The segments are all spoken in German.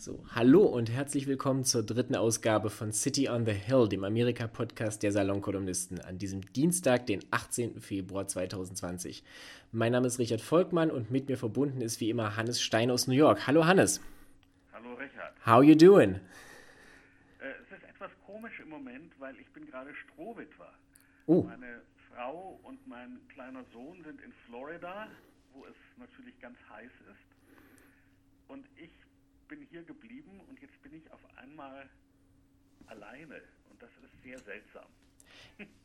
So, hallo und herzlich willkommen zur dritten Ausgabe von City on the Hill, dem Amerika-Podcast der Salonkolumnisten, an diesem Dienstag, den 18. Februar 2020. Mein Name ist Richard Volkmann und mit mir verbunden ist wie immer Hannes Stein aus New York. Hallo Hannes. Hallo Richard. How you doing? Äh, es ist etwas komisch im Moment, weil ich bin gerade Strohwitwer. Oh. Meine Frau und mein kleiner Sohn sind in Florida, wo es natürlich ganz heiß ist. Und ich bin hier geblieben und jetzt bin ich auf einmal alleine und das ist sehr seltsam.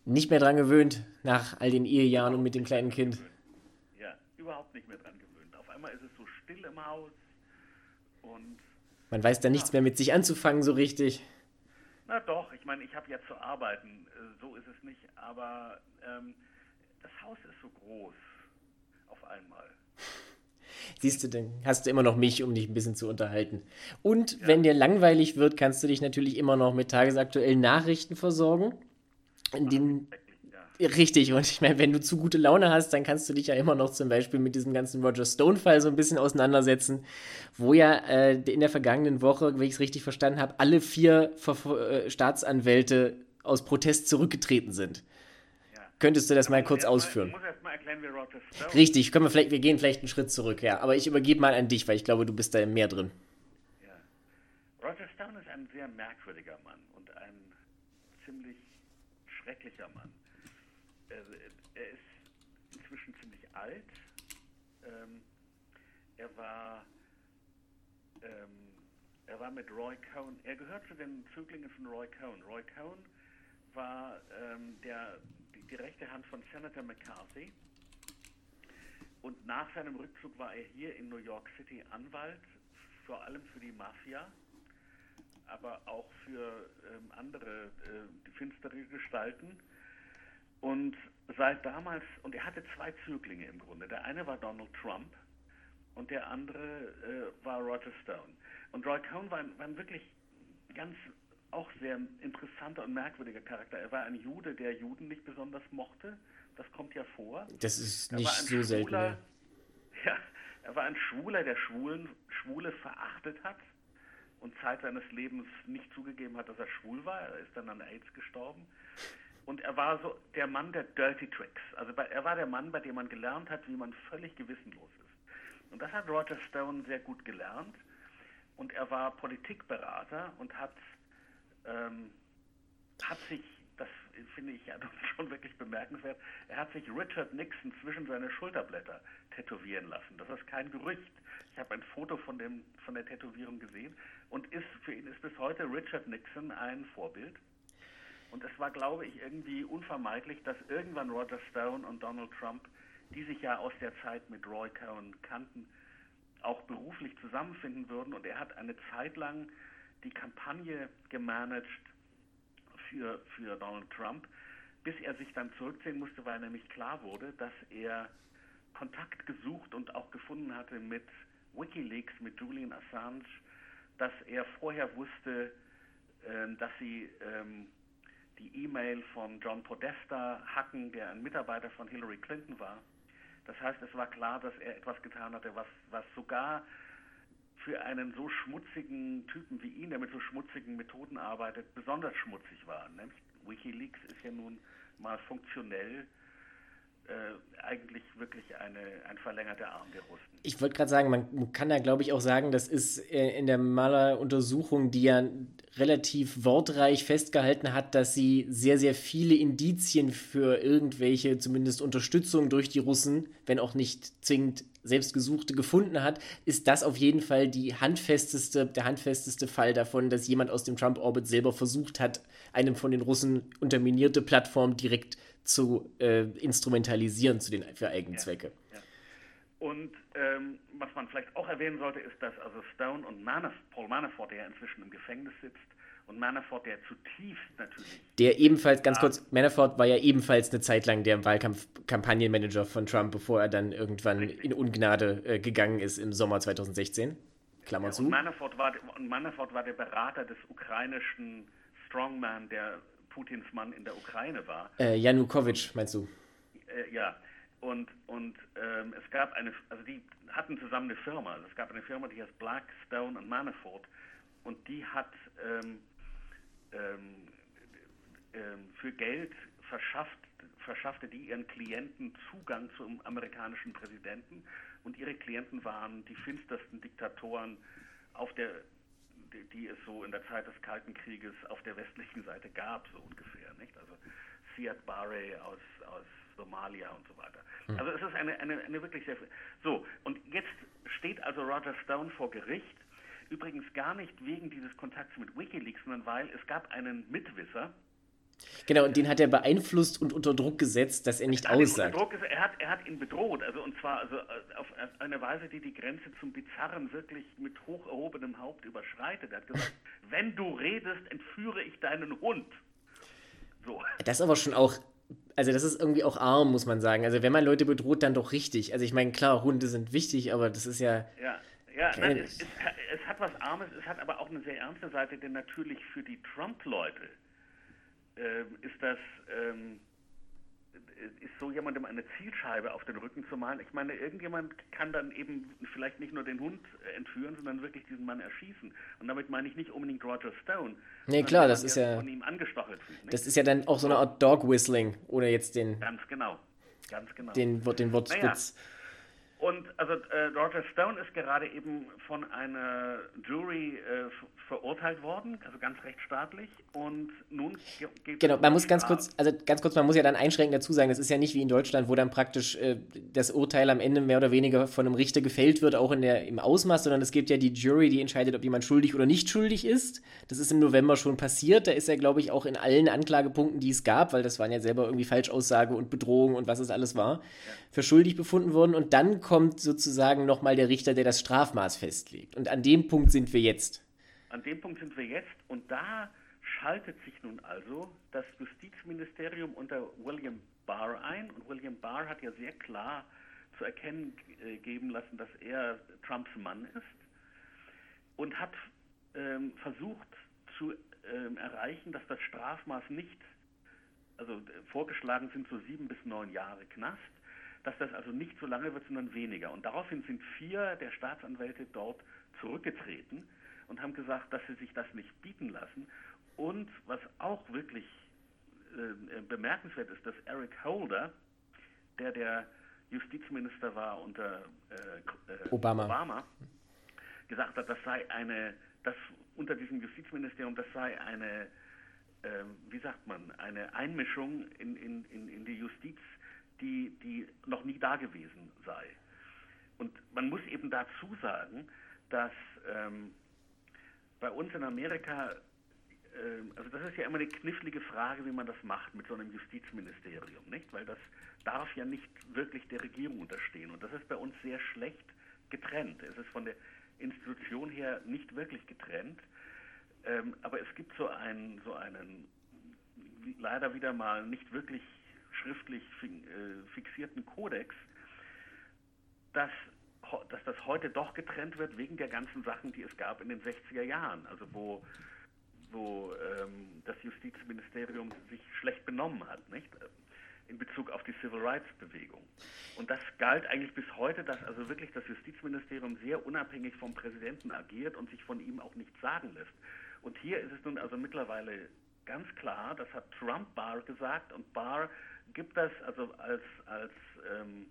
Nicht mehr dran gewöhnt nach all den Ehejahren und mit dem kleinen Kind. Ja, überhaupt nicht mehr dran gewöhnt. Auf einmal ist es so still im Haus und Man weiß da nichts mehr mit sich anzufangen so richtig. na doch, ich meine, ich habe ja zu arbeiten, äh, so ist es nicht, aber ähm, das Haus ist so groß auf einmal. Siehst du, dann hast du immer noch mich, um dich ein bisschen zu unterhalten. Und wenn dir langweilig wird, kannst du dich natürlich immer noch mit tagesaktuellen Nachrichten versorgen. In Ja. richtig, und ich meine, wenn du zu gute Laune hast, dann kannst du dich ja immer noch zum Beispiel mit diesem ganzen Roger Stone-Fall so ein bisschen auseinandersetzen, wo ja äh, in der vergangenen Woche, wenn ich es richtig verstanden habe, alle vier Ver äh, Staatsanwälte aus Protest zurückgetreten sind. Könntest du das mal kurz ausführen? Ich muss erst mal erklären, wie Roger Stone Richtig, können wir vielleicht, wir gehen vielleicht einen Schritt zurück, ja. Aber ich übergebe mal an dich, weil ich glaube, du bist da mehr drin. Ja. Roger Stone ist ein sehr merkwürdiger Mann und ein ziemlich schrecklicher Mann. Er, er ist inzwischen ziemlich alt. Ähm, er war ähm, er war mit Roy Cohn, er gehört zu den Zöglingen von Roy Cohn. Roy Cohn war ähm, der, die, rechte Hand von Senator McCarthy. Und nach seinem Rückzug war er hier in New York City Anwalt, vor allem für die Mafia, aber auch für ähm, andere äh, finstere Gestalten. Und seit damals, und er hatte zwei Zöglinge im Grunde. Der eine war Donald Trump und der andere äh, war Roger Stone. Und Roy Cohn war, war ein wirklich ganz auch sehr interessanter und merkwürdiger Charakter. Er war ein Jude, der Juden nicht besonders mochte. Das kommt ja vor. Das ist nicht so selten. Schwuler, Ja. ja, er war ein Schwuler, der Schwulen, Schwule verachtet hat und Zeit seines Lebens nicht zugegeben hat, dass er schwul war. Er ist dann an AIDS gestorben. Und er war so der Mann der Dirty Tricks. Also bei, er war der Mann, bei dem man gelernt hat, wie man völlig gewissenlos ist. Und das hat Roger Stone sehr gut gelernt. Und er war Politikberater und hat, ähm, hat sich, das finde ich ja schon wirklich bemerkenswert, er hat sich Richard Nixon zwischen seine Schulterblätter tätowieren lassen. Das ist kein Gerücht. Ich habe ein Foto von, dem, von der Tätowierung gesehen und ist, für ihn ist bis heute Richard Nixon ein Vorbild. Und es war, glaube ich, irgendwie unvermeidlich, dass irgendwann Roger Stone und Donald Trump, die sich ja aus der Zeit mit Roy Cohn kannten, auch beruflich zusammenfinden würden. Und er hat eine Zeit lang die Kampagne gemanagt für, für Donald Trump, bis er sich dann zurückziehen musste, weil nämlich klar wurde, dass er Kontakt gesucht und auch gefunden hatte mit Wikileaks, mit Julian Assange, dass er vorher wusste, ähm, dass sie ähm, die E-Mail von John Podesta hacken, der ein Mitarbeiter von Hillary Clinton war. Das heißt, es war klar, dass er etwas getan hatte, was, was sogar für einen so schmutzigen Typen wie ihn, der mit so schmutzigen Methoden arbeitet, besonders schmutzig war. Nämlich Wikileaks ist ja nun mal funktionell äh, eigentlich wirklich eine, ein verlängerter Arm der Russen. Ich wollte gerade sagen, man kann da glaube ich auch sagen, das ist äh, in der Maler-Untersuchung, die ja relativ wortreich festgehalten hat, dass sie sehr, sehr viele Indizien für irgendwelche, zumindest Unterstützung durch die Russen, wenn auch nicht zwingend selbstgesuchte, gefunden hat, ist das auf jeden Fall die handfesteste, der handfesteste Fall davon, dass jemand aus dem Trump-Orbit selber versucht hat, eine von den Russen unterminierte Plattform direkt zu äh, instrumentalisieren zu den, für eigene Zwecke. Ja. Und ähm, was man vielleicht auch erwähnen sollte, ist, dass also Stone und Manaf Paul Manafort, der ja inzwischen im Gefängnis sitzt, und Manafort, der zutiefst natürlich, Der ebenfalls, ganz kurz, Manafort war ja ebenfalls eine Zeit lang der Wahlkampf-Kampagnenmanager von Trump, bevor er dann irgendwann in Ungnade äh, gegangen ist im Sommer 2016. Klammer ja, zu. und Manafort, war, und Manafort war der Berater des ukrainischen Strongman, der Putins Mann in der Ukraine war. Äh, Janukowitsch, meinst du? Äh, ja, Und, und ähm, es gab eine, also die hatten zusammen eine Firma. Also es gab eine Firma, die heißt Blackstone und Manafort. Und die hat ähm, ähm, ähm, für Geld verschafft, verschaffte die ihren Klienten Zugang zum amerikanischen Präsidenten. Und ihre Klienten waren die finstersten Diktatoren auf der die es so in der Zeit des Kalten Krieges auf der westlichen Seite gab, so ungefähr. Nicht? Also Siad Barre aus, aus Somalia und so weiter. Hm. Also es ist eine, eine, eine wirklich sehr... So, und jetzt steht also Roger Stone vor Gericht, übrigens gar nicht wegen dieses Kontakts mit Wikileaks, sondern weil es gab einen Mitwisser, Genau, und den hat er beeinflusst und unter Druck gesetzt, dass er nicht er aussagt. Druck, er, hat, er hat ihn bedroht, also und zwar also äh, auf eine Weise, die die Grenze zum Bizarren wirklich mit hoch erhobenem Haupt überschreitet. Er hat gesagt, wenn du redest, entführe ich deinen Hund. So. Das ist aber schon auch, also das ist irgendwie auch arm, muss man sagen. Also wenn man Leute bedroht, dann doch richtig. Also ich meine, klar, Hunde sind wichtig, aber das ist ja... Ja. Ja, nein, es, es, es hat was Armes, es hat aber auch eine sehr ernste Seite, denn natürlich für die Trump-Leute äh, ist das ähm, ist so jemandem eine Zielscheibe auf den Rücken zu malen. Ich meine, irgendjemand kann dann eben vielleicht nicht nur den Hund entführen, sondern wirklich diesen Mann erschießen. Und damit meine ich nicht unbedingt Roger Stone. Nee, klar, das ist ja. Von ihm angestachelt fühlt, Das ist ja dann auch so eine Art Dog Whistling, oder jetzt den. Ganz genau. Ganz genau. Den, den Wortwitz. Naja. Und also äh, Roger Stone ist gerade eben von einer Jury äh, verurteilt worden, also ganz rechtsstaatlich. Und nun geht Genau, man muss ganz kurz, also ganz kurz, man muss ja dann einschränkend dazu sagen, das ist ja nicht wie in Deutschland, wo dann praktisch äh, das Urteil am Ende mehr oder weniger von einem Richter gefällt wird, auch in der, im Ausmaß, sondern es gibt ja die Jury, die entscheidet, ob jemand schuldig oder nicht schuldig ist. Das ist im November schon passiert. Da ist er, glaube ich, auch in allen Anklagepunkten, die es gab, weil das waren ja selber irgendwie Falschaussage und Bedrohung und was es alles war, ja. für schuldig befunden worden. Und dann kommt sozusagen nochmal der Richter, der das Strafmaß festlegt. Und an dem Punkt sind wir jetzt. An dem Punkt sind wir jetzt und da schaltet sich nun also das Justizministerium unter William Barr ein und William Barr hat ja sehr klar zu erkennen äh, geben lassen, dass er Trumps Mann ist und hat ähm, versucht zu ähm, erreichen, dass das Strafmaß nicht, also vorgeschlagen sind so sieben bis neun Jahre Knast, dass das also nicht so lange wird, sondern weniger. Und daraufhin sind vier der Staatsanwälte dort zurückgetreten und haben gesagt, dass sie sich das nicht bieten lassen. Und was auch wirklich äh, bemerkenswert ist, dass Eric Holder, der der Justizminister war unter äh, äh Obama. Obama, gesagt hat, das sei eine, das unter diesem Justizministerium, das sei eine, äh, wie sagt man, eine Einmischung in, in, in, in die Justiz, die, die noch nie da gewesen sei. Und man muss eben dazu sagen, dass ähm, bei uns in Amerika, äh, also das ist ja immer eine knifflige Frage, wie man das macht mit so einem Justizministerium, nicht? Weil das darf ja nicht wirklich der Regierung unterstehen. Und das ist bei uns sehr schlecht getrennt. Es ist von der Institution her nicht wirklich getrennt. Ähm, aber es gibt so einen, so einen leider wieder mal nicht wirklich schriftlich äh, fixierten Kodex, dass, dass das heute doch getrennt wird wegen der ganzen Sachen, die es gab in den 60er Jahren, also wo, wo ähm, das Justizministerium sich schlecht benommen hat, nicht? in Bezug auf die Civil Rights Bewegung. Und das galt eigentlich bis heute, dass also wirklich das Justizministerium sehr unabhängig vom Präsidenten agiert und sich von ihm auch nichts sagen lässt. Und hier ist es nun also mittlerweile ganz klar, das hat Trump Barr gesagt und Barr gibt das, also als, als ähm,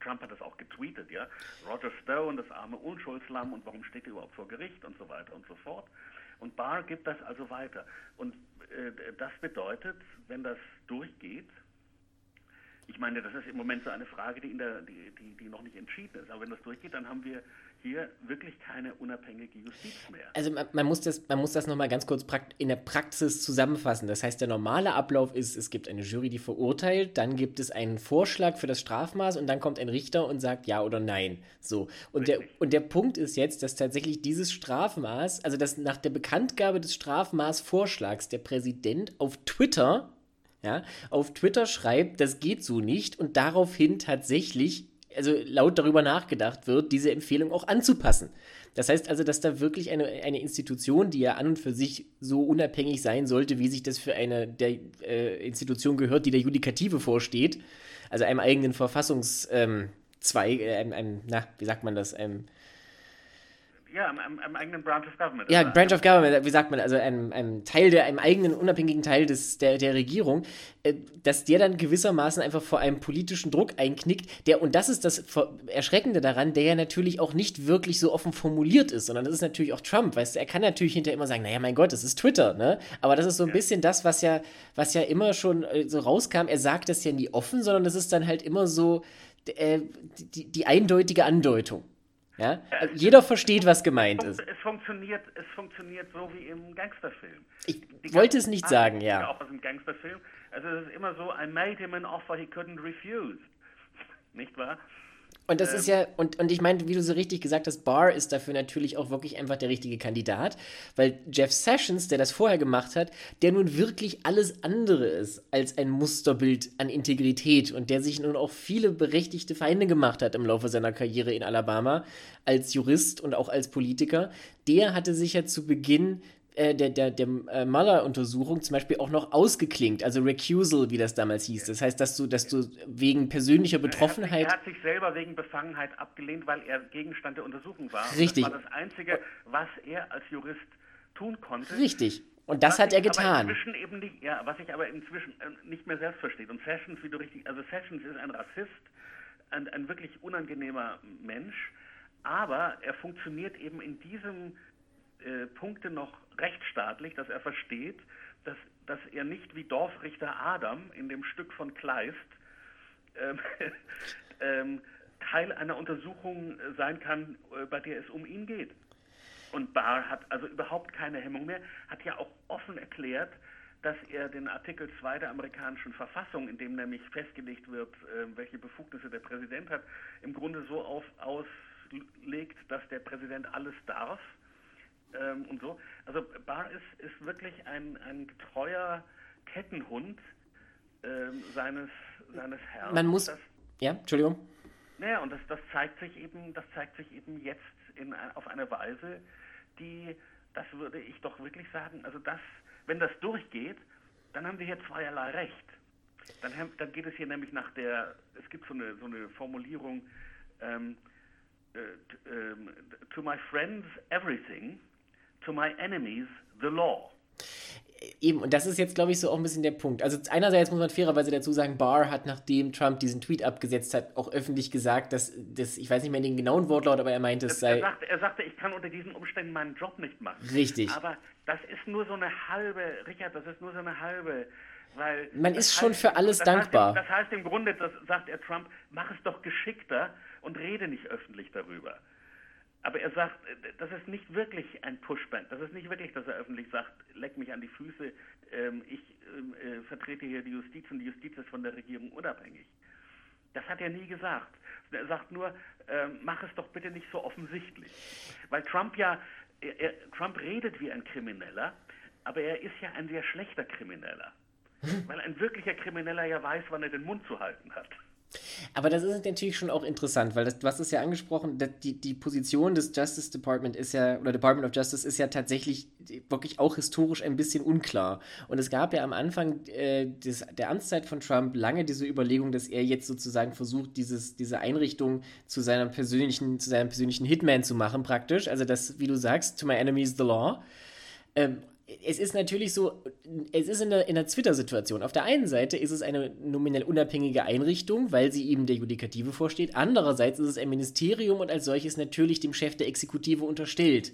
Trump hat das auch getweetet, ja, Roger Stone, das arme Unschuldslamm und warum steht er überhaupt vor Gericht und so weiter und so fort. Und Barr gibt das also weiter. Und äh, das bedeutet, wenn das durchgeht, ich meine, das ist im Moment so eine Frage, die, der, die, die, die noch nicht entschieden ist. Aber wenn das durchgeht, dann haben wir hier wirklich keine unabhängige Justiz mehr. Also man, man muss das, man muss das nochmal ganz kurz in der Praxis zusammenfassen. Das heißt, der normale Ablauf ist, es gibt eine Jury, die verurteilt, dann gibt es einen Vorschlag für das Strafmaß und dann kommt ein Richter und sagt ja oder nein. So. Und der, und der Punkt ist jetzt, dass tatsächlich dieses Strafmaß, also dass nach der Bekanntgabe des Strafmaßvorschlags der Präsident auf Twitter ja, auf Twitter schreibt, das geht so nicht und daraufhin tatsächlich also laut darüber nachgedacht wird, diese Empfehlung auch anzupassen. Das heißt also, dass da wirklich eine, eine Institution, die ja an und für sich so unabhängig sein sollte, wie sich das für eine der äh, Institution gehört, die der Judikative vorsteht, also einem eigenen Verfassungszweig, ähm, äh, einem, einem, na, wie sagt man das, einem ja, am, am, eigenen Branch of Government. Ja, Branch of Government, wie sagt man, also einem, einem Teil der, einem eigenen unabhängigen Teil des, der, der Regierung, äh, dass der dann gewissermaßen einfach vor einem politischen Druck einknickt, der, und das ist das Erschreckende daran, der ja natürlich auch nicht wirklich so offen formuliert ist, sondern das ist natürlich auch Trump, weißt du, er kann natürlich hinterher immer sagen, naja, mein Gott, das ist Twitter, ne? Aber das ist so ein ja. bisschen das, was ja, was ja immer schon äh, so rauskam, er sagt das ja nie offen, sondern das ist dann halt immer so äh, die, die eindeutige Andeutung. Ja? ja Jeder versteht, was gemeint es ist. Es funktioniert, es funktioniert so wie im Gangsterfilm. Ich Die wollte es nicht sagen, ja. Auch aus dem Gangsterfilm. Also es ist immer so, I made him an offer he couldn't refuse. Nicht wahr? Und das ähm, ist ja, und, und ich meine, wie du so richtig gesagt hast, Barr ist dafür natürlich auch wirklich einfach der richtige Kandidat, weil Jeff Sessions, der das vorher gemacht hat, der nun wirklich alles andere ist als ein Musterbild an Integrität und der sich nun auch viele berechtigte Feinde gemacht hat im Laufe seiner Karriere in Alabama als Jurist und auch als Politiker, der hatte sich ja zu Beginn äh, der, der, der äh, Mueller-Untersuchung zum Beispiel auch noch ausgeklinkt, also Recusal, wie das damals hieß. Das heißt, dass du, dass du wegen persönlicher Betroffenheit. Er hat, sich, er hat sich selber wegen Befangenheit abgelehnt, weil er Gegenstand der Untersuchung war. Richtig. das war das Einzige, was er als Jurist tun konnte. Richtig. Und das was hat er getan. nicht, ja, was ich aber inzwischen äh, nicht mehr selbst verstehe. Und Sessions, wie du richtig, also Sessions ist ein Rassist, ein, ein wirklich unangenehmer Mensch, aber er funktioniert eben in diesem äh, Punkte noch rechtsstaatlich, dass er versteht, dass, dass er nicht wie Dorfrichter Adam in dem Stück von Kleist ähm, ähm, Teil einer Untersuchung sein kann, äh, bei der es um ihn geht. Und Barr hat also überhaupt keine Hemmung mehr, hat ja auch offen erklärt, dass er den Artikel 2 der amerikanischen Verfassung, in dem nämlich festgelegt wird, äh, welche Befugnisse der Präsident hat, im Grunde so auf, auslegt, dass der Präsident alles darf ähm, und so. Also Barr ist, ist wirklich ein, ein getreuer Kettenhund ähm, seines, seines Herrn. Man muss. Das, ja, Entschuldigung. Naja, und das, das zeigt sich eben, das zeigt sich eben jetzt in, auf eine Weise, die, das würde ich doch wirklich sagen, also das, wenn das durchgeht, dann haben wir hier zweierlei Recht. Dann, dann geht es hier nämlich nach der, es gibt so eine, so eine Formulierung, ähm, äh, ähm, to my friends everything, to my enemies the law. Eben, und das ist jetzt, glaube ich, so auch ein bisschen der Punkt. Also einerseits muss man fairerweise dazu sagen, Barr hat, nachdem Trump diesen Tweet abgesetzt hat, auch öffentlich gesagt, dass, dass ich weiß nicht mehr den genauen Wortlaut, aber er meinte, es sei... Er sagte, er sagte, ich kann unter diesen Umständen meinen Job nicht machen. Richtig. Aber das ist nur so eine halbe, Richard, das ist nur so eine halbe... Weil man ist schon heißt, für alles das dankbar. Heißt, das heißt im Grunde, das sagt er Trump, mach es doch geschickter und rede nicht öffentlich darüber. Aber er sagt, das ist nicht wirklich ein Pushback. Das ist nicht wirklich, dass er öffentlich sagt, leck mich an die Füße, ähm, ich ähm, äh, vertrete hier die Justiz und die Justiz ist von der Regierung unabhängig. Das hat er nie gesagt. Er sagt nur, ähm, mach es doch bitte nicht so offensichtlich. Weil Trump ja, er, er, Trump redet wie ein Krimineller, aber er ist ja ein sehr schlechter Krimineller. Weil ein wirklicher Krimineller ja weiß, wann er den Mund zu halten hat. Aber das ist natürlich schon auch interessant, weil das, hast es ja angesprochen, die, die Position des Justice Department ist ja, oder Department of Justice ist ja tatsächlich wirklich auch historisch ein bisschen unklar. Und es gab ja am Anfang äh, des, der Amtszeit von Trump lange diese Überlegung, dass er jetzt sozusagen versucht, dieses, diese Einrichtung zu seinem persönlichen, zu seinem persönlichen Hitman zu machen, praktisch. Also das, wie du sagst, to my enemy is the law. Ähm, es ist natürlich so, es ist in der, in der Twitter-Situation. Auf der einen Seite ist es eine nominell unabhängige Einrichtung, weil sie eben der Judikative vorsteht. Andererseits ist es ein Ministerium und als solches natürlich dem Chef der Exekutive unterstellt.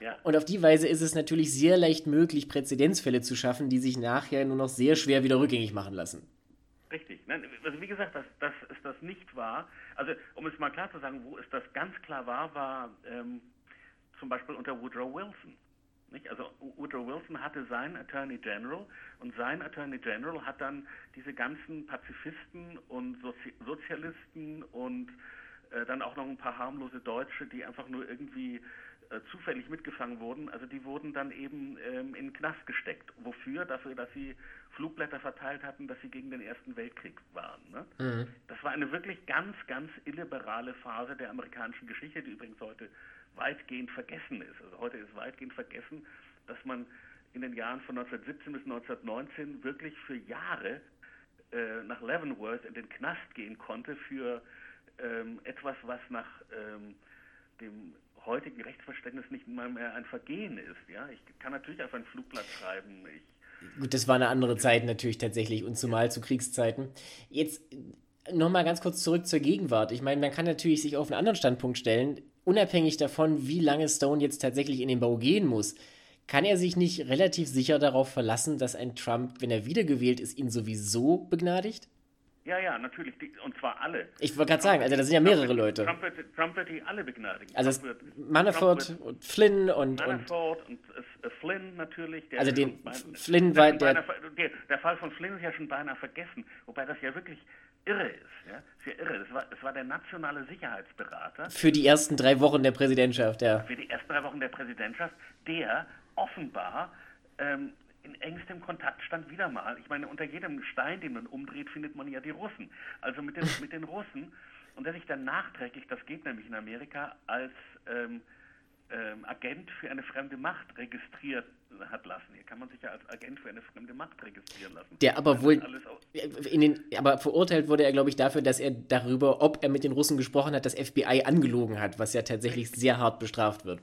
Ja. Und auf die Weise ist es natürlich sehr leicht möglich, Präzedenzfälle zu schaffen, die sich nachher nur noch sehr schwer wieder rückgängig machen lassen. Richtig. Also wie gesagt, dass, dass es das nicht war. Also um es mal klar zu sagen, wo es das ganz klar war, war ähm, zum Beispiel unter Woodrow Wilson. Nicht? Also Woodrow Wilson hatte seinen Attorney General und sein Attorney General hat dann diese ganzen Pazifisten und Sozi Sozialisten und äh, dann auch noch ein paar harmlose Deutsche, die einfach nur irgendwie äh, zufällig mitgefangen wurden, also die wurden dann eben ähm, in den Knast gesteckt. Wofür? Dafür, dass sie Flugblätter verteilt hatten, dass sie gegen den Ersten Weltkrieg waren. Ne? Mhm. Das war eine wirklich ganz, ganz illiberale Phase der amerikanischen Geschichte, die übrigens heute weitgehend vergessen ist. Also heute ist weitgehend vergessen, dass man in den Jahren von 1917 bis 1919 wirklich für Jahre äh, nach Leavenworth in den Knast gehen konnte für ähm, etwas, was nach ähm, dem heutigen Rechtsverständnis nicht mal mehr ein Vergehen ist. Ja, ich kann natürlich auf einen Flugblatt schreiben. Ich, Gut, das war eine andere Zeit natürlich tatsächlich und zumal zu Kriegszeiten. Jetzt nochmal ganz kurz zurück zur Gegenwart. Ich meine, man kann natürlich sich auf einen anderen Standpunkt stellen, unabhängig davon, wie lange Stone jetzt tatsächlich in den Bau gehen muss. Kann er sich nicht relativ sicher darauf verlassen, dass ein Trump, wenn er wiedergewählt ist, ihn sowieso begnadigt? Ja, ja, natürlich. Die, und zwar alle. Ich wollte gerade sagen, also da sind ja mehrere Trump, Leute. Trump wird, Trump wird die alle begnadigen. Also Trump wird, Manafort wird, und Flynn und. Manafort und, und äh, Flynn natürlich. also den Flynn war der, der, der. Fall von Flynn ist ja schon beinahe vergessen, wobei das ja wirklich irre ist. Ja? Das ist ja irre. Das war, das war der nationale Sicherheitsberater. Für die ersten drei Wochen der Präsidentschaft, ja. Für die ersten drei Wochen der Präsidentschaft, der offenbar ähm, in engstem Kontakt stand wieder mal. Ich meine, unter jedem Stein, den man umdreht, findet man ja die Russen. Also mit den, mit den Russen. Und der sich dann nachträglich, das geht nämlich in Amerika, als ähm, ähm, Agent für eine fremde Macht registriert hat lassen. Hier kann man sich ja als Agent für eine fremde Macht registrieren lassen. Der aber wohl in den, aber verurteilt wurde er, glaube ich, dafür, dass er darüber, ob er mit den Russen gesprochen hat, das FBI angelogen hat, was ja tatsächlich Richtig. sehr hart bestraft wird.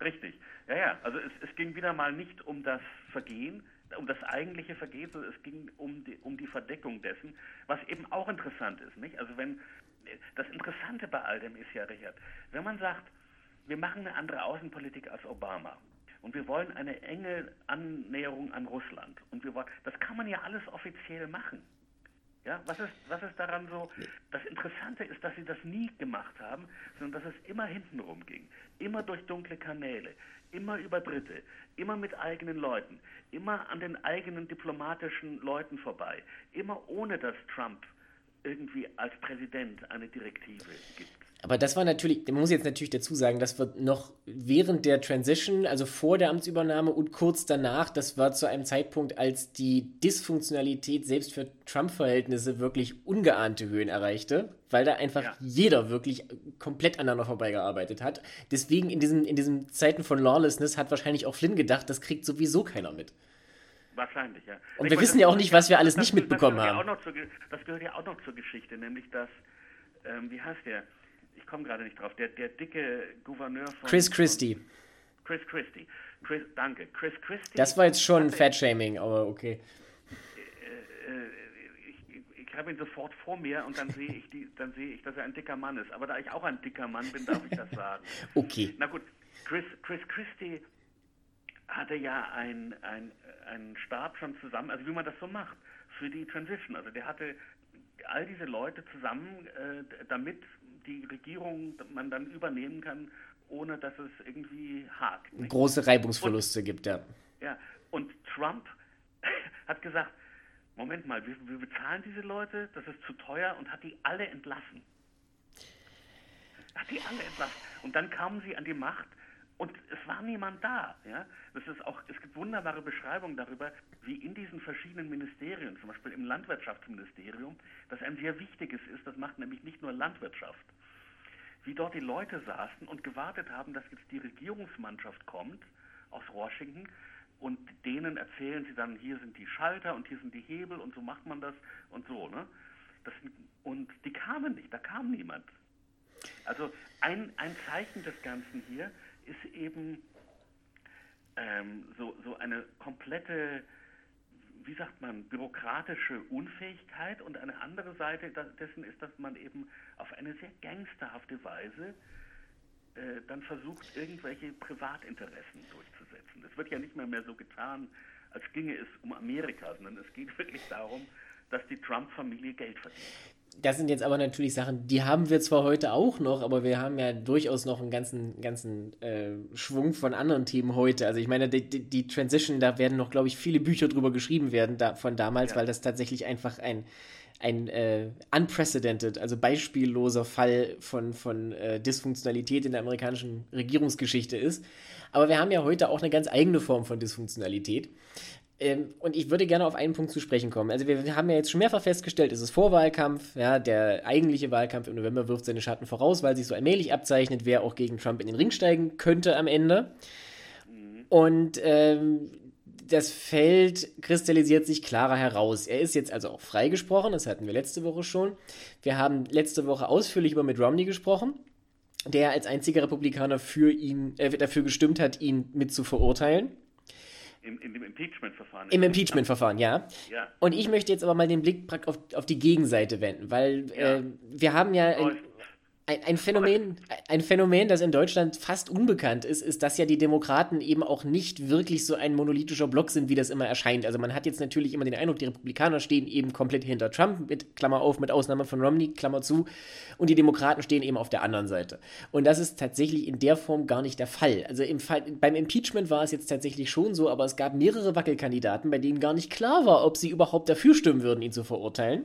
Richtig. Ja, ja, also es, es ging wieder mal nicht um das Vergehen, um das eigentliche Vergehen, sondern es ging um die, um die Verdeckung dessen, was eben auch interessant ist. Nicht? Also wenn das Interessante bei all dem ist ja, Richard, wenn man sagt, wir machen eine andere Außenpolitik als Obama und wir wollen eine enge Annäherung an Russland und wir wollen, das kann man ja alles offiziell machen. Ja, was ist, was ist daran so? Das Interessante ist, dass sie das nie gemacht haben, sondern dass es immer hintenrum ging. Immer durch dunkle Kanäle, immer über Dritte, immer mit eigenen Leuten, immer an den eigenen diplomatischen Leuten vorbei, immer ohne dass Trump irgendwie als Präsident eine Direktive gibt. Aber das war natürlich, man muss jetzt natürlich dazu sagen, das wird noch während der Transition, also vor der Amtsübernahme und kurz danach, das war zu einem Zeitpunkt, als die Dysfunktionalität selbst für Trump-Verhältnisse wirklich ungeahnte Höhen erreichte, weil da einfach ja. jeder wirklich komplett aneinander vorbeigearbeitet hat. Deswegen in diesen, in diesen Zeiten von Lawlessness hat wahrscheinlich auch Flynn gedacht, das kriegt sowieso keiner mit. Wahrscheinlich, ja. Und ich wir wissen ja auch nicht, was wir alles das, nicht mitbekommen das haben. Ja zur, das gehört ja auch noch zur Geschichte, nämlich dass, ähm, wie heißt der? Ich komme gerade nicht drauf. Der, der dicke Gouverneur von. Chris Christie. Chris Christie. Chris, danke. Chris Christie. Das war jetzt schon Fat-Shaming, aber okay. Äh, äh, ich, ich habe ihn sofort vor mir und dann sehe ich, die, dann sehe ich, dass er ein dicker Mann ist. Aber da ich auch ein dicker Mann bin, darf ich das sagen. okay. Na gut, Chris, Chris Christie hatte ja einen ein Stab schon zusammen, also wie man das so macht, für die Transition. Also der hatte all diese Leute zusammen, äh, damit die Regierung man dann übernehmen kann, ohne dass es irgendwie hakt. Nicht? Große Reibungsverluste und, gibt, ja. Ja, und Trump hat gesagt, Moment mal, wir, wir bezahlen diese Leute, das ist zu teuer und hat die alle entlassen. Hat die alle entlassen. Und dann kamen sie an die Macht und es war niemand da. Ja? Das ist auch, es gibt wunderbare Beschreibungen darüber, wie in diesen verschiedenen Ministerien, zum Beispiel im Landwirtschaftsministerium, das ein sehr wichtiges ist, das macht nämlich nicht nur Landwirtschaft, wie dort die Leute saßen und gewartet haben, dass jetzt die Regierungsmannschaft kommt aus Washington und denen erzählen sie dann, hier sind die Schalter und hier sind die Hebel und so macht man das und so. Ne? Das, und die kamen nicht, da kam niemand. Also ein, ein Zeichen des Ganzen hier ist eben ähm, so, so eine komplette, wie sagt man, bürokratische Unfähigkeit und eine andere Seite dessen ist, dass man eben auf eine sehr gangsterhafte Weise äh, dann versucht, irgendwelche Privatinteressen durchzusetzen. Es wird ja nicht mehr, mehr so getan, als ginge es um Amerika, sondern es geht wirklich darum, dass die Trump-Familie Geld verdient das sind jetzt aber natürlich Sachen, die haben wir zwar heute auch noch, aber wir haben ja durchaus noch einen ganzen, ganzen äh, Schwung von anderen Themen heute. Also ich meine, die, die, die Transition, da werden noch, glaube ich, viele Bücher drüber geschrieben werden da, von damals, ja. weil das tatsächlich einfach ein, ein äh, unprecedented, also beispielloser Fall von, von äh, Dysfunktionalität in der amerikanischen Regierungsgeschichte ist. Aber wir haben ja heute auch eine ganz eigene Form von Dysfunktionalität. Ähm, und ich würde gerne auf einen Punkt zu sprechen kommen. Also wir, haben ja jetzt schon mehrfach festgestellt, es ist Vorwahlkampf, ja, der eigentliche Wahlkampf im November wirft seine Schatten voraus, weil sich so allmählich abzeichnet, wer auch gegen Trump in den Ring steigen könnte am Ende. Und ähm, das Feld kristallisiert sich klarer heraus. Er ist jetzt also auch freigesprochen, das hatten wir letzte Woche schon. Wir haben letzte Woche ausführlich über Mitt Romney gesprochen, der als einziger Republikaner für ihn, äh, dafür gestimmt hat, ihn mit zu verurteilen. Im, in dem Impeachment-Verfahren. Im Impeachment-Verfahren, ja. Ja. Und ich möchte jetzt aber mal den Blick auf, auf die Gegenseite wenden, weil Ja. äh, wir haben ja ein, Läuft. Ein, ein, Phänomen, ein Phänomen, das in Deutschland fast unbekannt ist, ist, dass ja die Demokraten eben auch nicht wirklich so ein monolithischer Block sind, wie das immer erscheint. Also man hat jetzt natürlich immer den Eindruck, die Republikaner stehen eben komplett hinter Trump, mit Klammer auf, mit Ausnahme von Romney, Klammer zu, und die Demokraten stehen eben auf der anderen Seite. Und das ist tatsächlich in der Form gar nicht der Fall. Also im Fall, beim Impeachment war es jetzt tatsächlich schon so, aber es gab mehrere Wackelkandidaten, bei denen gar nicht klar war, ob sie überhaupt dafür stimmen würden, ihn zu verurteilen.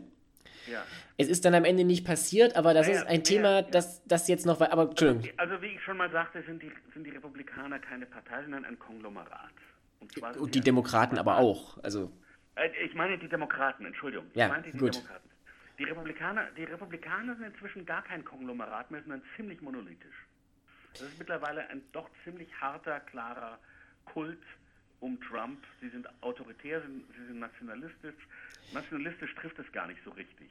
Ja. Es ist dann am Ende nicht passiert, aber das Naja, ist ein naja, Thema, ja. das, das jetzt noch wei- Aber Entschuldigung. Also wie ich schon mal sagte, sind die, sind die Republikaner keine Partei, sondern ein Konglomerat. Und, zwar Und die Demokraten aber auch. Also, Äh, Ich meine die Demokraten, Entschuldigung. Ja, ich meinte die gut. Demokraten. Die Republikaner, die Republikaner sind inzwischen gar kein Konglomerat mehr, sondern ziemlich monolithisch. Das ist mittlerweile ein doch ziemlich harter, klarer Kult um Trump. Sie sind autoritär, sie sind nationalistisch. Nationalistisch trifft es gar nicht so richtig,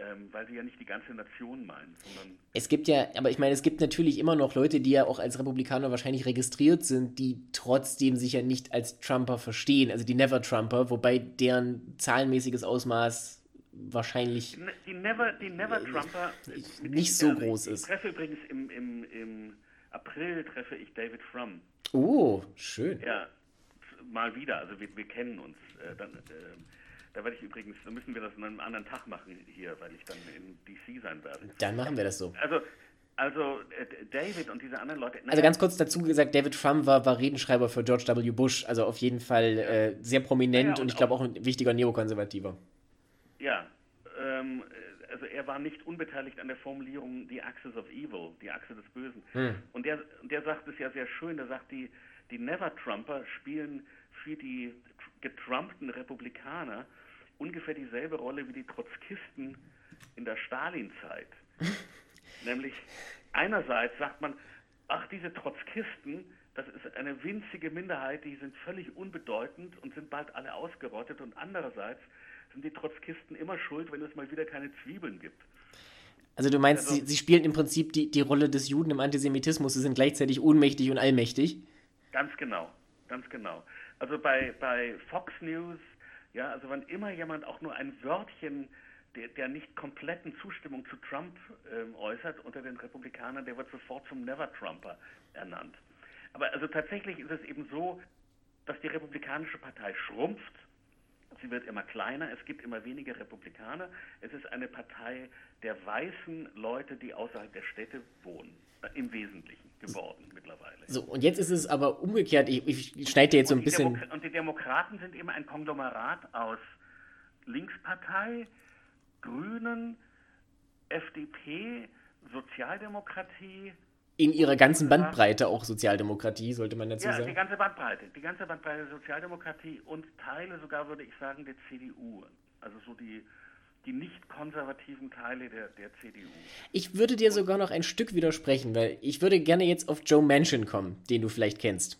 ähm, weil sie ja nicht die ganze Nation meinen, sondern es gibt ja, aber ich meine, es gibt natürlich immer noch Leute, die ja auch als Republikaner wahrscheinlich registriert sind, die trotzdem sich ja nicht als Trumper verstehen, also die Never-Trumper, wobei deren zahlenmäßiges Ausmaß wahrscheinlich. Ne- Die Never, die Never Trumper Äh, nicht so groß ich, ist. Ich treffe übrigens im, im, im April treffe ich David Frum. Oh, schön. Ja, mal wieder. Also wir, wir kennen uns. Äh, dann, äh, da werde ich übrigens, da müssen wir das an einem anderen Tag machen hier, weil ich dann in DC sein werde. Dann machen wir das so. Also, also äh, David und diese anderen Leute. Also ganz kurz dazu gesagt, David Trump war, war Redenschreiber für George W. Bush, also auf jeden Fall äh, sehr prominent Ja, und, und ich glaube auch ein wichtiger Neokonservativer. Ja, ähm, äh, also er war nicht unbeteiligt an der Formulierung The Axis of Evil, die Achse des Bösen. Und der, der sagt es ja sehr schön, der sagt, die, die Never-Trumper spielen für die tr- getrumpten Republikaner ungefähr dieselbe Rolle wie die Trotzkisten in der Stalin-Zeit. Nämlich einerseits sagt man, ach, diese Trotzkisten, das ist eine winzige Minderheit, die sind völlig unbedeutend und sind bald alle ausgerottet. Und andererseits sind die Trotzkisten immer schuld, wenn es mal wieder keine Zwiebeln gibt. Also du meinst, Also- sie, sie spielen im Prinzip die, die Rolle des Juden im Antisemitismus, sie sind gleichzeitig ohnmächtig und allmächtig. Ganz genau, ganz genau. Also bei, bei Fox News, ja, also wann immer jemand auch nur ein Wörtchen der, der nicht kompletten Zustimmung zu Trump ähm, äußert unter den Republikanern, der wird sofort zum Never-Trumper ernannt. Aber also tatsächlich ist es eben so, dass die Republikanische Partei schrumpft. Sie wird immer kleiner, es gibt immer weniger Republikaner. Es ist eine Partei der weißen Leute, die außerhalb der Städte wohnen, äh, im Wesentlichen geworden mittlerweile. So, und jetzt ist es aber umgekehrt, ich, ich schneide dir jetzt so ein die, bisschen. Demo und die Demokraten sind eben ein Konglomerat aus Linkspartei, Grünen, FDP, Sozialdemokratie. In ihrer ganzen Bandbreite auch Sozialdemokratie, sollte man dazu Ja, die sagen. ganze Bandbreite. Die ganze Bandbreite Sozialdemokratie und Teile sogar, würde ich sagen, der CDU. Also so die, die nicht konservativen Teile der, der CDU. Ich würde dir sogar noch ein Stück widersprechen, weil ich würde gerne jetzt auf Joe Manchin kommen, den du vielleicht kennst.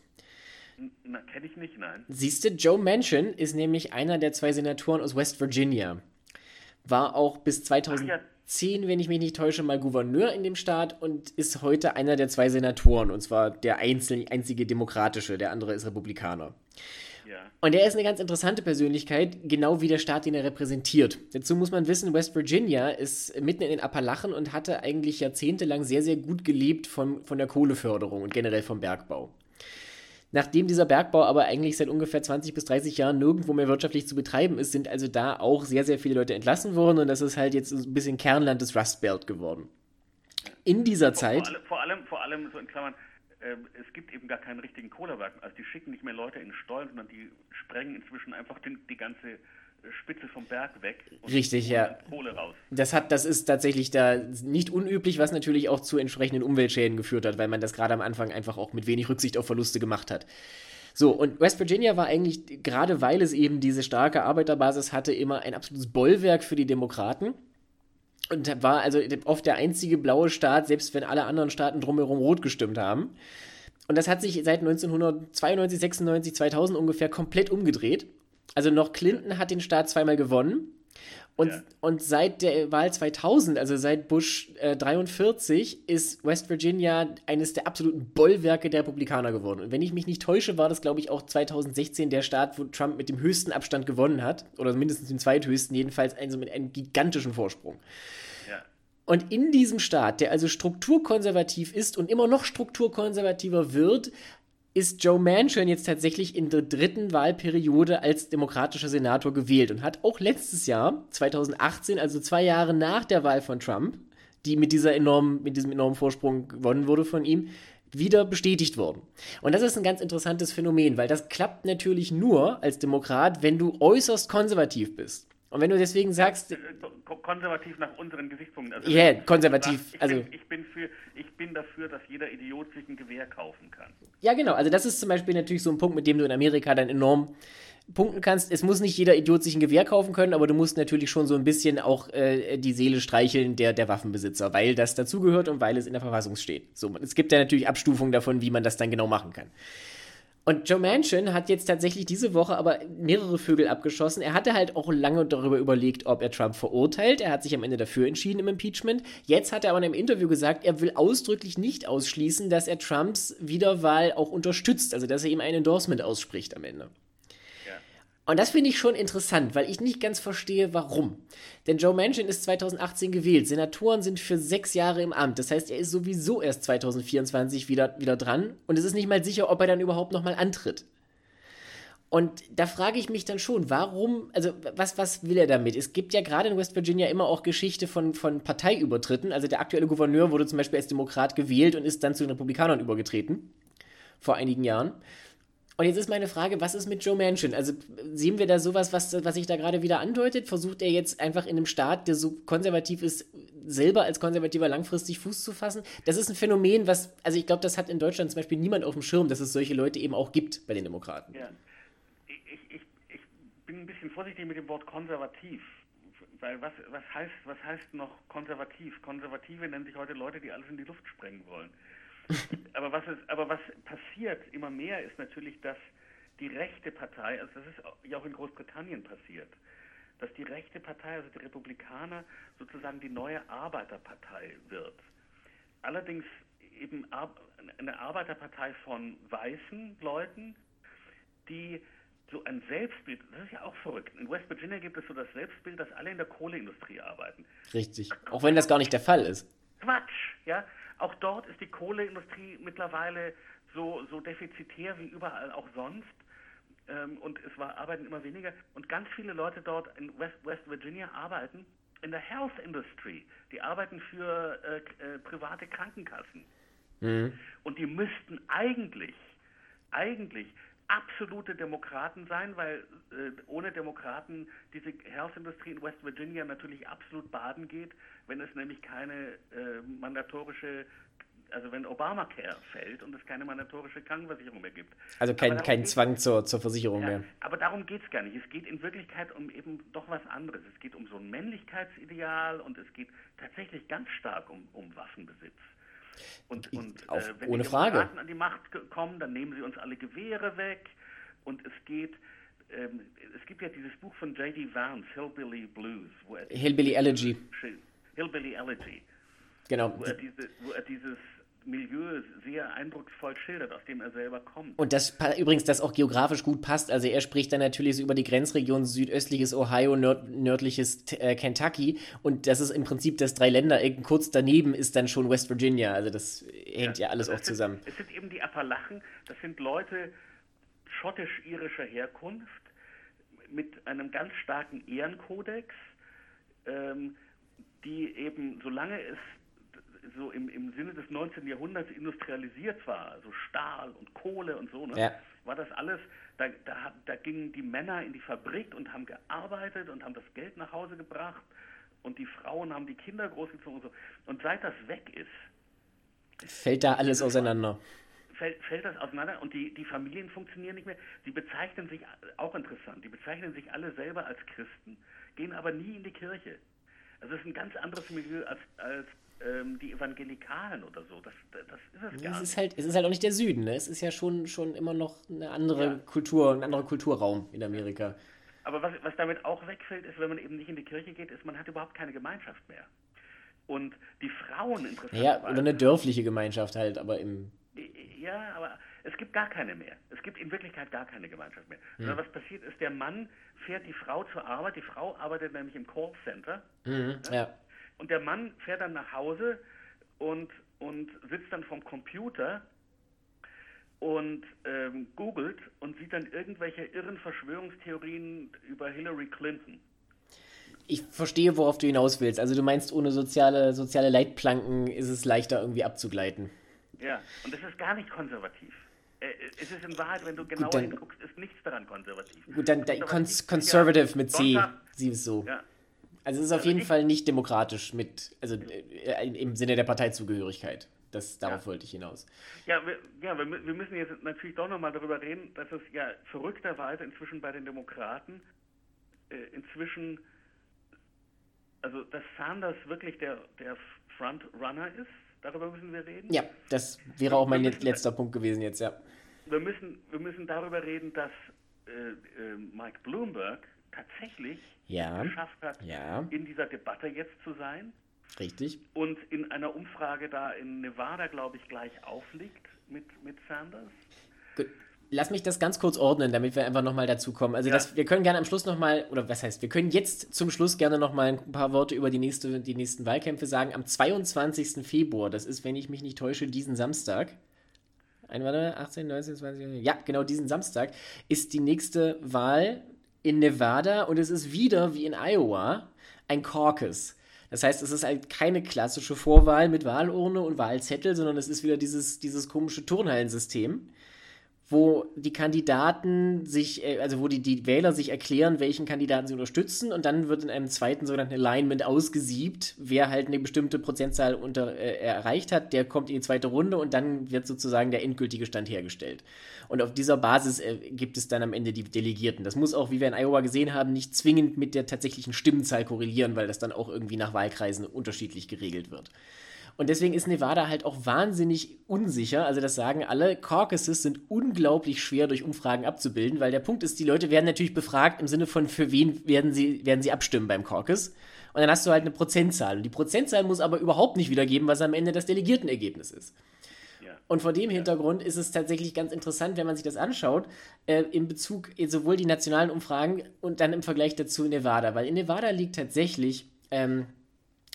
Na, kenne ich nicht, nein. Siehst du, Joe Manchin ist nämlich einer der zwei Senatoren aus West Virginia. War auch bis 2010, wenn ich mich nicht täusche, mal Gouverneur in dem Staat und ist heute einer der zwei Senatoren. Und zwar der einzel einzige demokratische, der andere ist Republikaner. Und er ist eine ganz interessante Persönlichkeit, genau wie der Staat, den er repräsentiert. Dazu muss man wissen, West Virginia ist mitten in den Appalachen und hatte eigentlich jahrzehntelang sehr, sehr gut gelebt von, von der Kohleförderung und generell vom Bergbau. Nachdem dieser Bergbau aber eigentlich seit ungefähr 20 bis 30 Jahren nirgendwo mehr wirtschaftlich zu betreiben ist, sind also da auch sehr, sehr viele Leute entlassen worden und das ist halt jetzt ein bisschen Kernland des Rust Belt geworden. In dieser Zeit. Vor, allem, vor allem, vor allem so in Klammern, es gibt eben gar keinen richtigen Kohlewerk. Also die schicken nicht mehr Leute in den Stollen, sondern die sprengen inzwischen einfach den, die ganze äh, Spitze vom Berg weg und Richtig, ja. Kohle raus. Das, hat, das ist tatsächlich da nicht unüblich, was natürlich auch zu entsprechenden Umweltschäden geführt hat, weil man das gerade am Anfang einfach auch mit wenig Rücksicht auf Verluste gemacht hat. So, und West Virginia war eigentlich, gerade weil es eben diese starke Arbeiterbasis hatte, immer ein absolutes Bollwerk für die Demokraten. Und war also oft der einzige blaue Staat, selbst wenn alle anderen Staaten drumherum rot gestimmt haben. Und das hat sich seit 1992, 96, 2000 ungefähr komplett umgedreht. Also noch Clinton hat den Staat zweimal gewonnen. Und, ja. und seit der Wahl 2000, also seit Bush äh, 43, ist West Virginia eines der absoluten Bollwerke der Republikaner geworden. Und wenn ich mich nicht täusche, war das, glaube ich, auch 2016 der Staat, wo Trump mit dem höchsten Abstand gewonnen hat. Oder mindestens den zweithöchsten, jedenfalls also mit einem gigantischen Vorsprung. Ja. Und in diesem Staat, der also strukturkonservativ ist und immer noch strukturkonservativer wird, ist Joe Manchin jetzt tatsächlich in der dritten Wahlperiode als demokratischer Senator gewählt und hat auch letztes Jahr, 2018, also zwei Jahre nach der Wahl von Trump, die mit, dieser enormen, mit diesem enormen Vorsprung gewonnen wurde von ihm, wieder bestätigt worden. Und das ist ein ganz interessantes Phänomen, weil das klappt natürlich nur als Demokrat, wenn du äußerst konservativ bist. Und wenn du deswegen sagst. Äh, konservativ nach unseren Gesichtspunkten. Also ja, yeah, konservativ. Sagst, ich also, bin, ich, bin für, ich bin dafür, dass jeder Idiot sich ein Gewehr kaufen kann. Ja, genau. Also, das ist zum Beispiel natürlich so ein Punkt, mit dem du in Amerika dann enorm punkten kannst. Es muss nicht jeder Idiot sich ein Gewehr kaufen können, aber du musst natürlich schon so ein bisschen auch äh, die Seele streicheln der, der Waffenbesitzer, weil das dazugehört und weil es in der Verfassung steht. So, es gibt ja natürlich Abstufungen davon, wie man das dann genau machen kann. Und Joe Manchin hat jetzt tatsächlich diese Woche aber mehrere Vögel abgeschossen. Er hatte halt auch lange darüber überlegt, ob er Trump verurteilt. Er hat sich am Ende dafür entschieden im Impeachment. Jetzt hat er aber in einem Interview gesagt, er will ausdrücklich nicht ausschließen, dass er Trumps Wiederwahl auch unterstützt, also dass er ihm ein Endorsement ausspricht am Ende. Und das finde ich schon interessant, weil ich nicht ganz verstehe, warum. Denn Joe Manchin ist 2018 gewählt. Senatoren sind für sechs Jahre im Amt. Das heißt, er ist sowieso erst 2024 wieder, wieder dran. Und es ist nicht mal sicher, ob er dann überhaupt nochmal antritt. Und da frage ich mich dann schon, warum, also was, was will er damit? Es gibt ja gerade in West Virginia immer auch Geschichte von, von Parteiübertritten. Also der aktuelle Gouverneur wurde zum Beispiel als Demokrat gewählt und ist dann zu den Republikanern übergetreten. Vor einigen Jahren. Und jetzt ist meine Frage, was ist mit Joe Manchin? Also sehen wir da sowas, was, was sich da gerade wieder andeutet? Versucht er jetzt einfach in einem Staat, der so konservativ ist, selber als Konservativer langfristig Fuß zu fassen? Das ist ein Phänomen, was, also ich glaube, das hat in Deutschland zum Beispiel niemand auf dem Schirm, dass es solche Leute eben auch gibt bei den Demokraten. Ja. Ich, ich, ich bin ein bisschen vorsichtig mit dem Wort konservativ. Weil was, was, heißt, was heißt noch konservativ? Konservative nennen sich heute Leute, die alles in die Luft sprengen wollen aber, was ist, aber was passiert immer mehr ist natürlich, dass die rechte Partei, also das ist ja auch in Großbritannien passiert, dass die rechte Partei, also die Republikaner, sozusagen die neue Arbeiterpartei wird. Allerdings eben eine Arbeiterpartei von weißen Leuten, die so ein Selbstbild, das ist ja auch verrückt. In West Virginia gibt es so das Selbstbild, dass alle in der Kohleindustrie arbeiten. Richtig. Auch wenn das gar nicht der Fall ist. Quatsch, ja. Auch dort ist die Kohleindustrie mittlerweile so, so defizitär wie überall auch sonst. Ähm, und es war, arbeiten immer weniger. Und ganz viele Leute dort in West, West Virginia arbeiten in der Health Industry. Die arbeiten für äh, äh, private Krankenkassen. Mhm. Und die müssten eigentlich, eigentlich absolute Demokraten sein, weil äh, ohne Demokraten diese Health-Industrie in West Virginia natürlich absolut baden geht, wenn es nämlich keine äh, mandatorische also wenn Obamacare fällt und es keine mandatorische Krankenversicherung mehr gibt. Also kein, kein Zwang zur, zur Versicherung ja, mehr. Aber darum geht es gar nicht. Es geht in Wirklichkeit um eben doch was anderes. Es geht um so ein Männlichkeitsideal und es geht tatsächlich ganz stark um, um Waffenbesitz. Und, und Auf, äh, wenn ohne die Frage. an die Macht kommen, dann nehmen sie uns alle Gewehre weg. Und es geht, ähm, es gibt ja dieses Buch von J.D. Vance, Hillbilly Blues. Hillbilly Elegy. Hillbilly Elegy. Genau. Wo er, diese, wo er dieses Milieu sehr eindrucksvoll schildert, aus dem er selber kommt. Und das übrigens, das auch geografisch gut passt. Also er spricht dann natürlich so über die Grenzregion südöstliches Ohio, nörd nördliches äh, Kentucky. Und das ist im Prinzip das Dreiländereck. Kurz daneben ist dann schon West Virginia. Also das hängt ja, ja alles auch sind, zusammen. Es sind eben die Appalachen. Das sind Leute schottisch-irischer Herkunft mit einem ganz starken Ehrenkodex, ähm, die eben, solange es so im, im Sinne des 19. Jahrhunderts industrialisiert war, also Stahl und Kohle und so, ne, ja. war das alles, da, da, da gingen die Männer in die Fabrik und haben gearbeitet und haben das Geld nach Hause gebracht und die Frauen haben die Kinder großgezogen und so. Und seit das weg ist, fällt da alles auseinander. Fällt, fällt das auseinander und die, die Familien funktionieren nicht mehr. Sie bezeichnen sich, auch interessant, die bezeichnen sich alle selber als Christen, gehen aber nie in die Kirche. Also es ist ein ganz anderes Milieu als, als ähm, die Evangelikalen oder so. Das, das ist es gar es ist Halt, es ist halt auch nicht der Süden, ne? Es ist ja schon, schon immer noch eine andere ja. Kultur, ein anderer Kulturraum in Amerika. Aber was, was damit auch wegfällt, ist, wenn man eben nicht in die Kirche geht, ist, man hat überhaupt keine Gemeinschaft mehr. Und die Frauen interessant. Ja, oder eine dörfliche Gemeinschaft halt, aber im. Ja, aber es gibt gar keine mehr. Es gibt in Wirklichkeit gar keine Gemeinschaft mehr. Hm. Sondern was passiert ist, der Mann fährt die Frau zur Arbeit. Die Frau arbeitet nämlich im Callcenter. Mhm, ja. ja. Und der Mann fährt dann nach Hause und, und sitzt dann vom Computer und ähm, googelt und sieht dann irgendwelche irren Verschwörungstheorien über Hillary Clinton. Ich verstehe, worauf du hinaus willst. Also du meinst, ohne soziale, soziale Leitplanken ist es leichter irgendwie abzugleiten. Ja, und das ist gar nicht konservativ. Äh, es ist in Wahrheit, wenn du genauer gut, hinguckst, ist nichts daran konservativ. Gut, dann, dann cons conservative mit C, sieh es so. Ja. Also es ist auf also jeden Fall nicht demokratisch mit, also äh, im Sinne der Parteizugehörigkeit. Das, darauf ja. wollte ich hinaus. Ja, wir, ja, wir, wir müssen jetzt natürlich doch nochmal darüber reden, dass es ja verrückterweise inzwischen bei den Demokraten äh, inzwischen, also dass Sanders wirklich der, der Frontrunner ist, darüber müssen wir reden. Ja, das wäre auch mein letzter Punkt gewesen jetzt, ja. Wir müssen, wir müssen darüber reden, dass äh, äh, Mike Bloomberg tatsächlich ja. geschafft hat, ja. in dieser Debatte jetzt zu sein. Richtig. Und in einer Umfrage da in Nevada, glaube ich, gleich aufliegt mit, mit Sanders. Lass mich das ganz kurz ordnen, damit wir einfach nochmal dazu kommen. Also ja. das, wir können gerne am Schluss nochmal, oder was heißt, wir können jetzt zum Schluss gerne nochmal ein paar Worte über die, nächste, die nächsten Wahlkämpfe sagen. Am 22. Februar, das ist, wenn ich mich nicht täusche, diesen Samstag. Ein, warte, 18, 19, 20, ja, genau diesen Samstag ist die nächste Wahl in Nevada und es ist wieder wie in Iowa ein Caucus. Das heißt, es ist halt keine klassische Vorwahl mit Wahlurne und Wahlzettel, sondern es ist wieder dieses, dieses komische Turnhallensystem wo die Kandidaten sich, äh, also wo die, die Wähler sich erklären, welchen Kandidaten sie unterstützen und dann wird in einem zweiten sogenannten Alignment ausgesiebt, wer halt eine bestimmte Prozentzahl unter, äh, erreicht hat, der kommt in die zweite Runde und dann wird sozusagen der endgültige Stand hergestellt. Und auf dieser Basis äh, gibt es dann am Ende die Delegierten. Das muss auch, wie wir in Iowa gesehen haben, nicht zwingend mit der tatsächlichen Stimmenzahl korrelieren, weil das dann auch irgendwie nach Wahlkreisen unterschiedlich geregelt wird. Und deswegen ist Nevada halt auch wahnsinnig unsicher. Also das sagen alle. Caucuses sind unglaublich schwer durch Umfragen abzubilden, weil der Punkt ist, die Leute werden natürlich befragt im Sinne von, für wen werden sie, werden sie abstimmen beim Caucus. Und dann hast du halt eine Prozentzahl. Und die Prozentzahl muss aber überhaupt nicht wiedergeben, was am Ende das Delegiertenergebnis ist. Und vor dem Hintergrund ist es tatsächlich ganz interessant, wenn man sich das anschaut, äh, in Bezug sowohl die nationalen Umfragen und dann im Vergleich dazu in Nevada. Weil in Nevada liegt tatsächlich ähm,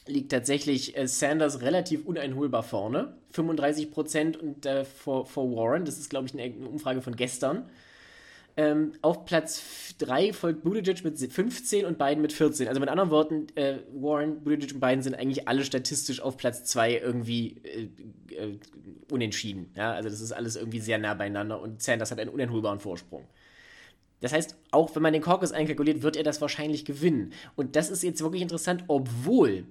liegt tatsächlich äh, Sanders relativ uneinholbar vorne. 35 Prozent und äh, vor, vor Warren. Das ist, glaube ich, eine, Umfrage von gestern. Ähm, auf Platz 3 folgt Buttigieg mit 15 und Biden mit 14. Also mit anderen Worten, äh, Warren, Buttigieg und Biden sind eigentlich alle statistisch auf Platz 2 irgendwie äh, äh, unentschieden. Ja? Also das ist alles irgendwie sehr nah beieinander und Sanders hat einen uneinholbaren Vorsprung. Das heißt, auch wenn man den Caucus einkalkuliert, wird er das wahrscheinlich gewinnen. Und das ist jetzt wirklich interessant, obwohl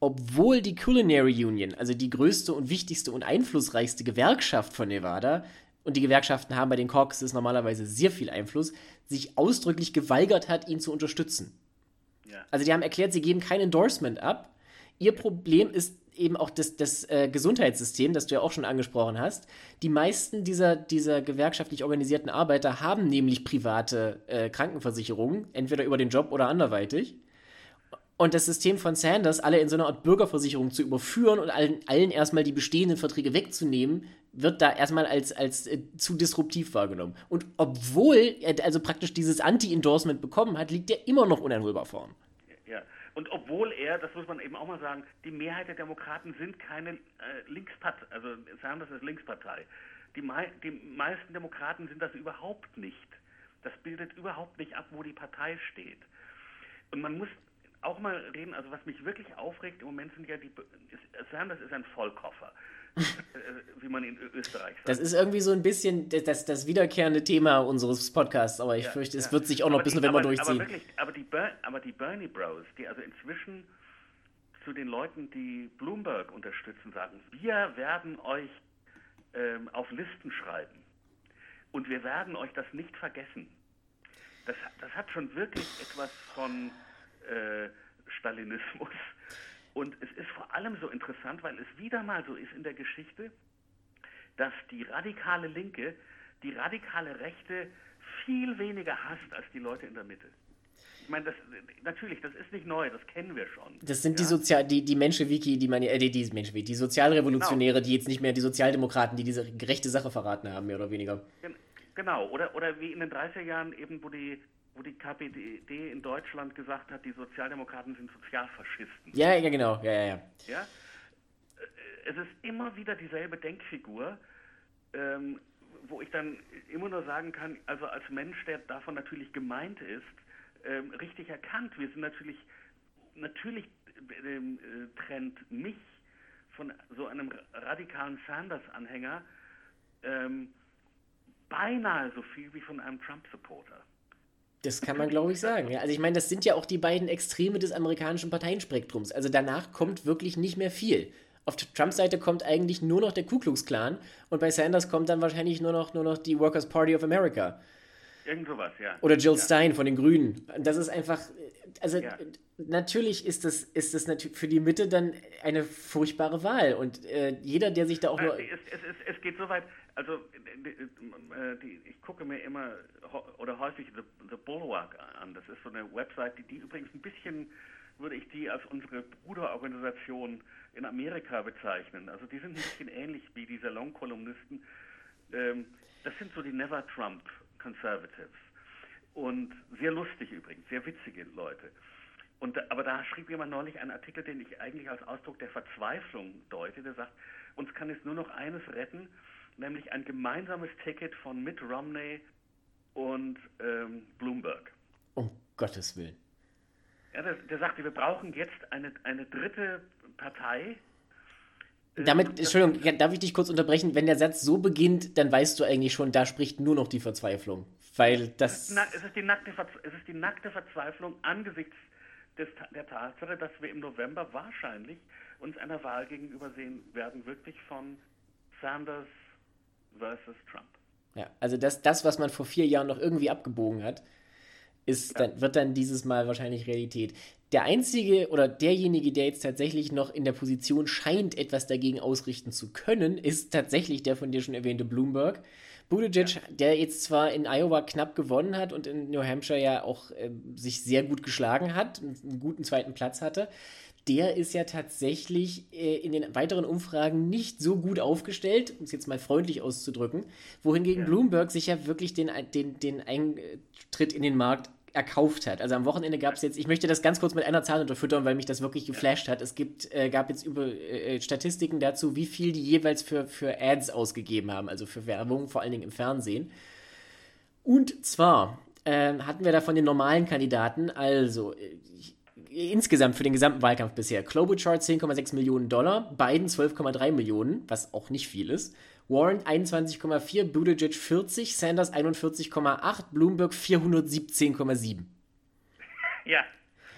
obwohl die Culinary Union, also die größte und wichtigste und einflussreichste Gewerkschaft von Nevada, und die Gewerkschaften haben bei den Caucuses normalerweise sehr viel Einfluss, sich ausdrücklich geweigert hat, ihn zu unterstützen. Ja. Also die haben erklärt, sie geben kein Endorsement ab. Ihr Problem ist eben auch das, das äh, Gesundheitssystem, das du ja auch schon angesprochen hast. Die meisten dieser, dieser gewerkschaftlich organisierten Arbeiter haben nämlich private äh, Krankenversicherungen, entweder über den Job oder anderweitig. Und das System von Sanders, alle in so einer Art Bürgerversicherung zu überführen und allen, allen erstmal die bestehenden Verträge wegzunehmen, wird da erstmal als, als äh, zu disruptiv wahrgenommen. Und obwohl er also praktisch dieses Anti-Endorsement bekommen hat, liegt er immer noch uneinholbar vorn. Ja, und obwohl er, das muss man eben auch mal sagen, die Mehrheit der Demokraten sind keine äh, Linkspartei, also Sanders ist Linkspartei. Die, mei die meisten Demokraten sind das überhaupt nicht. Das bildet überhaupt nicht ab, wo die Partei steht. Und man muss auch mal reden, also was mich wirklich aufregt im Moment sind ja die, ist, Sanders ist ein Vollkoffer, äh, wie man in Österreich sagt. Das ist irgendwie so ein bisschen das, das wiederkehrende Thema unseres Podcasts, aber ich ja, fürchte, es ja. wird sich auch noch bis November durchziehen. Aber, wirklich, aber, die aber die Bernie Bros, die also inzwischen zu den Leuten, die Bloomberg unterstützen, sagen, wir werden euch ähm, auf Listen schreiben und wir werden euch das nicht vergessen. Das, das hat schon wirklich etwas von äh, Stalinismus. Und es ist vor allem so interessant, weil es wieder mal so ist in der Geschichte, dass die radikale Linke die radikale Rechte viel weniger hasst als die Leute in der Mitte. Ich meine, das, natürlich, das ist nicht neu, das kennen wir schon. Das sind ja? die Sozial, die, die Menschewiki, die man, äh, die, die Menschewiki, die Sozialrevolutionäre, genau. die jetzt nicht mehr die Sozialdemokraten, die diese gerechte Sache verraten haben, mehr oder weniger. Genau, oder, oder wie in den 30er Jahren eben, wo die, wo die KPD in Deutschland gesagt hat, die Sozialdemokraten sind Sozialfaschisten. Ja, ja, genau, ja, ja, ja. ja? Es ist immer wieder dieselbe Denkfigur, ähm, wo ich dann immer nur sagen kann, also als Mensch, der davon natürlich gemeint ist, ähm, richtig erkannt. Wir sind natürlich, natürlich ähm, äh, trennt mich von so einem radikalen Sanders-Anhänger ähm, beinahe so viel wie von einem Trump-Supporter. Das kann man, glaube ich, sagen. Ja, also ich meine, das sind ja auch die beiden Extreme des amerikanischen Parteienspektrums. Also danach kommt wirklich nicht mehr viel. Auf Trumps Seite kommt eigentlich nur noch der Ku Klux Klan und bei Sanders kommt dann wahrscheinlich nur noch, nur noch die Workers' Party of America. Irgend sowas, ja. Oder Jill ja. Stein von den Grünen. Das ist einfach, also ja. natürlich ist das, ist das natürlich für die Mitte dann eine furchtbare Wahl. Und äh, jeder, der sich da auch nur. Es, es, es, es geht so weit, also äh, ich gucke mir immer oder häufig The, The Bulwark an. Das ist so eine Website, die, die übrigens ein bisschen, würde ich die als unsere Bruderorganisation in Amerika bezeichnen. Also die sind ein bisschen ähnlich wie die Salon-Kolumnisten. Ähm, das sind so die Never Trump Conservatives. Und sehr lustig übrigens, sehr witzige Leute. Und, aber da schrieb jemand neulich einen Artikel, den ich eigentlich als Ausdruck der Verzweiflung deute, der sagt, uns kann jetzt nur noch eines retten, nämlich ein gemeinsames Ticket von Mitt Romney und ähm, Bloomberg. Um Gottes Willen. Ja, der, der sagte, wir brauchen jetzt eine, eine dritte Partei, damit, Entschuldigung, darf ich dich kurz unterbrechen? Wenn der Satz so beginnt, dann weißt du eigentlich schon, da spricht nur noch die Verzweiflung. Weil das. Es ist die nackte, es ist die nackte Verzweiflung angesichts des, der Tatsache, dass wir im November wahrscheinlich uns einer Wahl gegenüber sehen werden, wirklich von Sanders versus Trump. Ja, also das, das, was man vor vier Jahren noch irgendwie abgebogen hat, ist ja. dann, wird dann dieses Mal wahrscheinlich Realität. Der einzige oder derjenige, der jetzt tatsächlich noch in der Position scheint, etwas dagegen ausrichten zu können, ist tatsächlich der von dir schon erwähnte Bloomberg. Buttigieg, ja. der jetzt zwar in Iowa knapp gewonnen hat und in New Hampshire ja auch äh, sich sehr gut geschlagen hat, einen guten zweiten Platz hatte, der ist ja tatsächlich äh, in den weiteren Umfragen nicht so gut aufgestellt, um es jetzt mal freundlich auszudrücken, wohingegen ja. Bloomberg sich ja wirklich den, den, den Eintritt in den Markt erkauft hat. Also am Wochenende gab es jetzt, ich möchte das ganz kurz mit einer Zahl unterfüttern, weil mich das wirklich geflasht hat. Es gibt, äh, gab jetzt über äh, Statistiken dazu, wie viel die jeweils für, für Ads ausgegeben haben, also für Werbung, vor allen Dingen im Fernsehen. Und zwar äh, hatten wir da von den normalen Kandidaten, also äh, insgesamt für den gesamten Wahlkampf bisher, Klobuchar 10,6 Millionen Dollar, Biden 12,3 Millionen, was auch nicht viel ist. Warren 21,4, Buttigieg 40, Sanders 41,8, Bloomberg 417,7. Ja.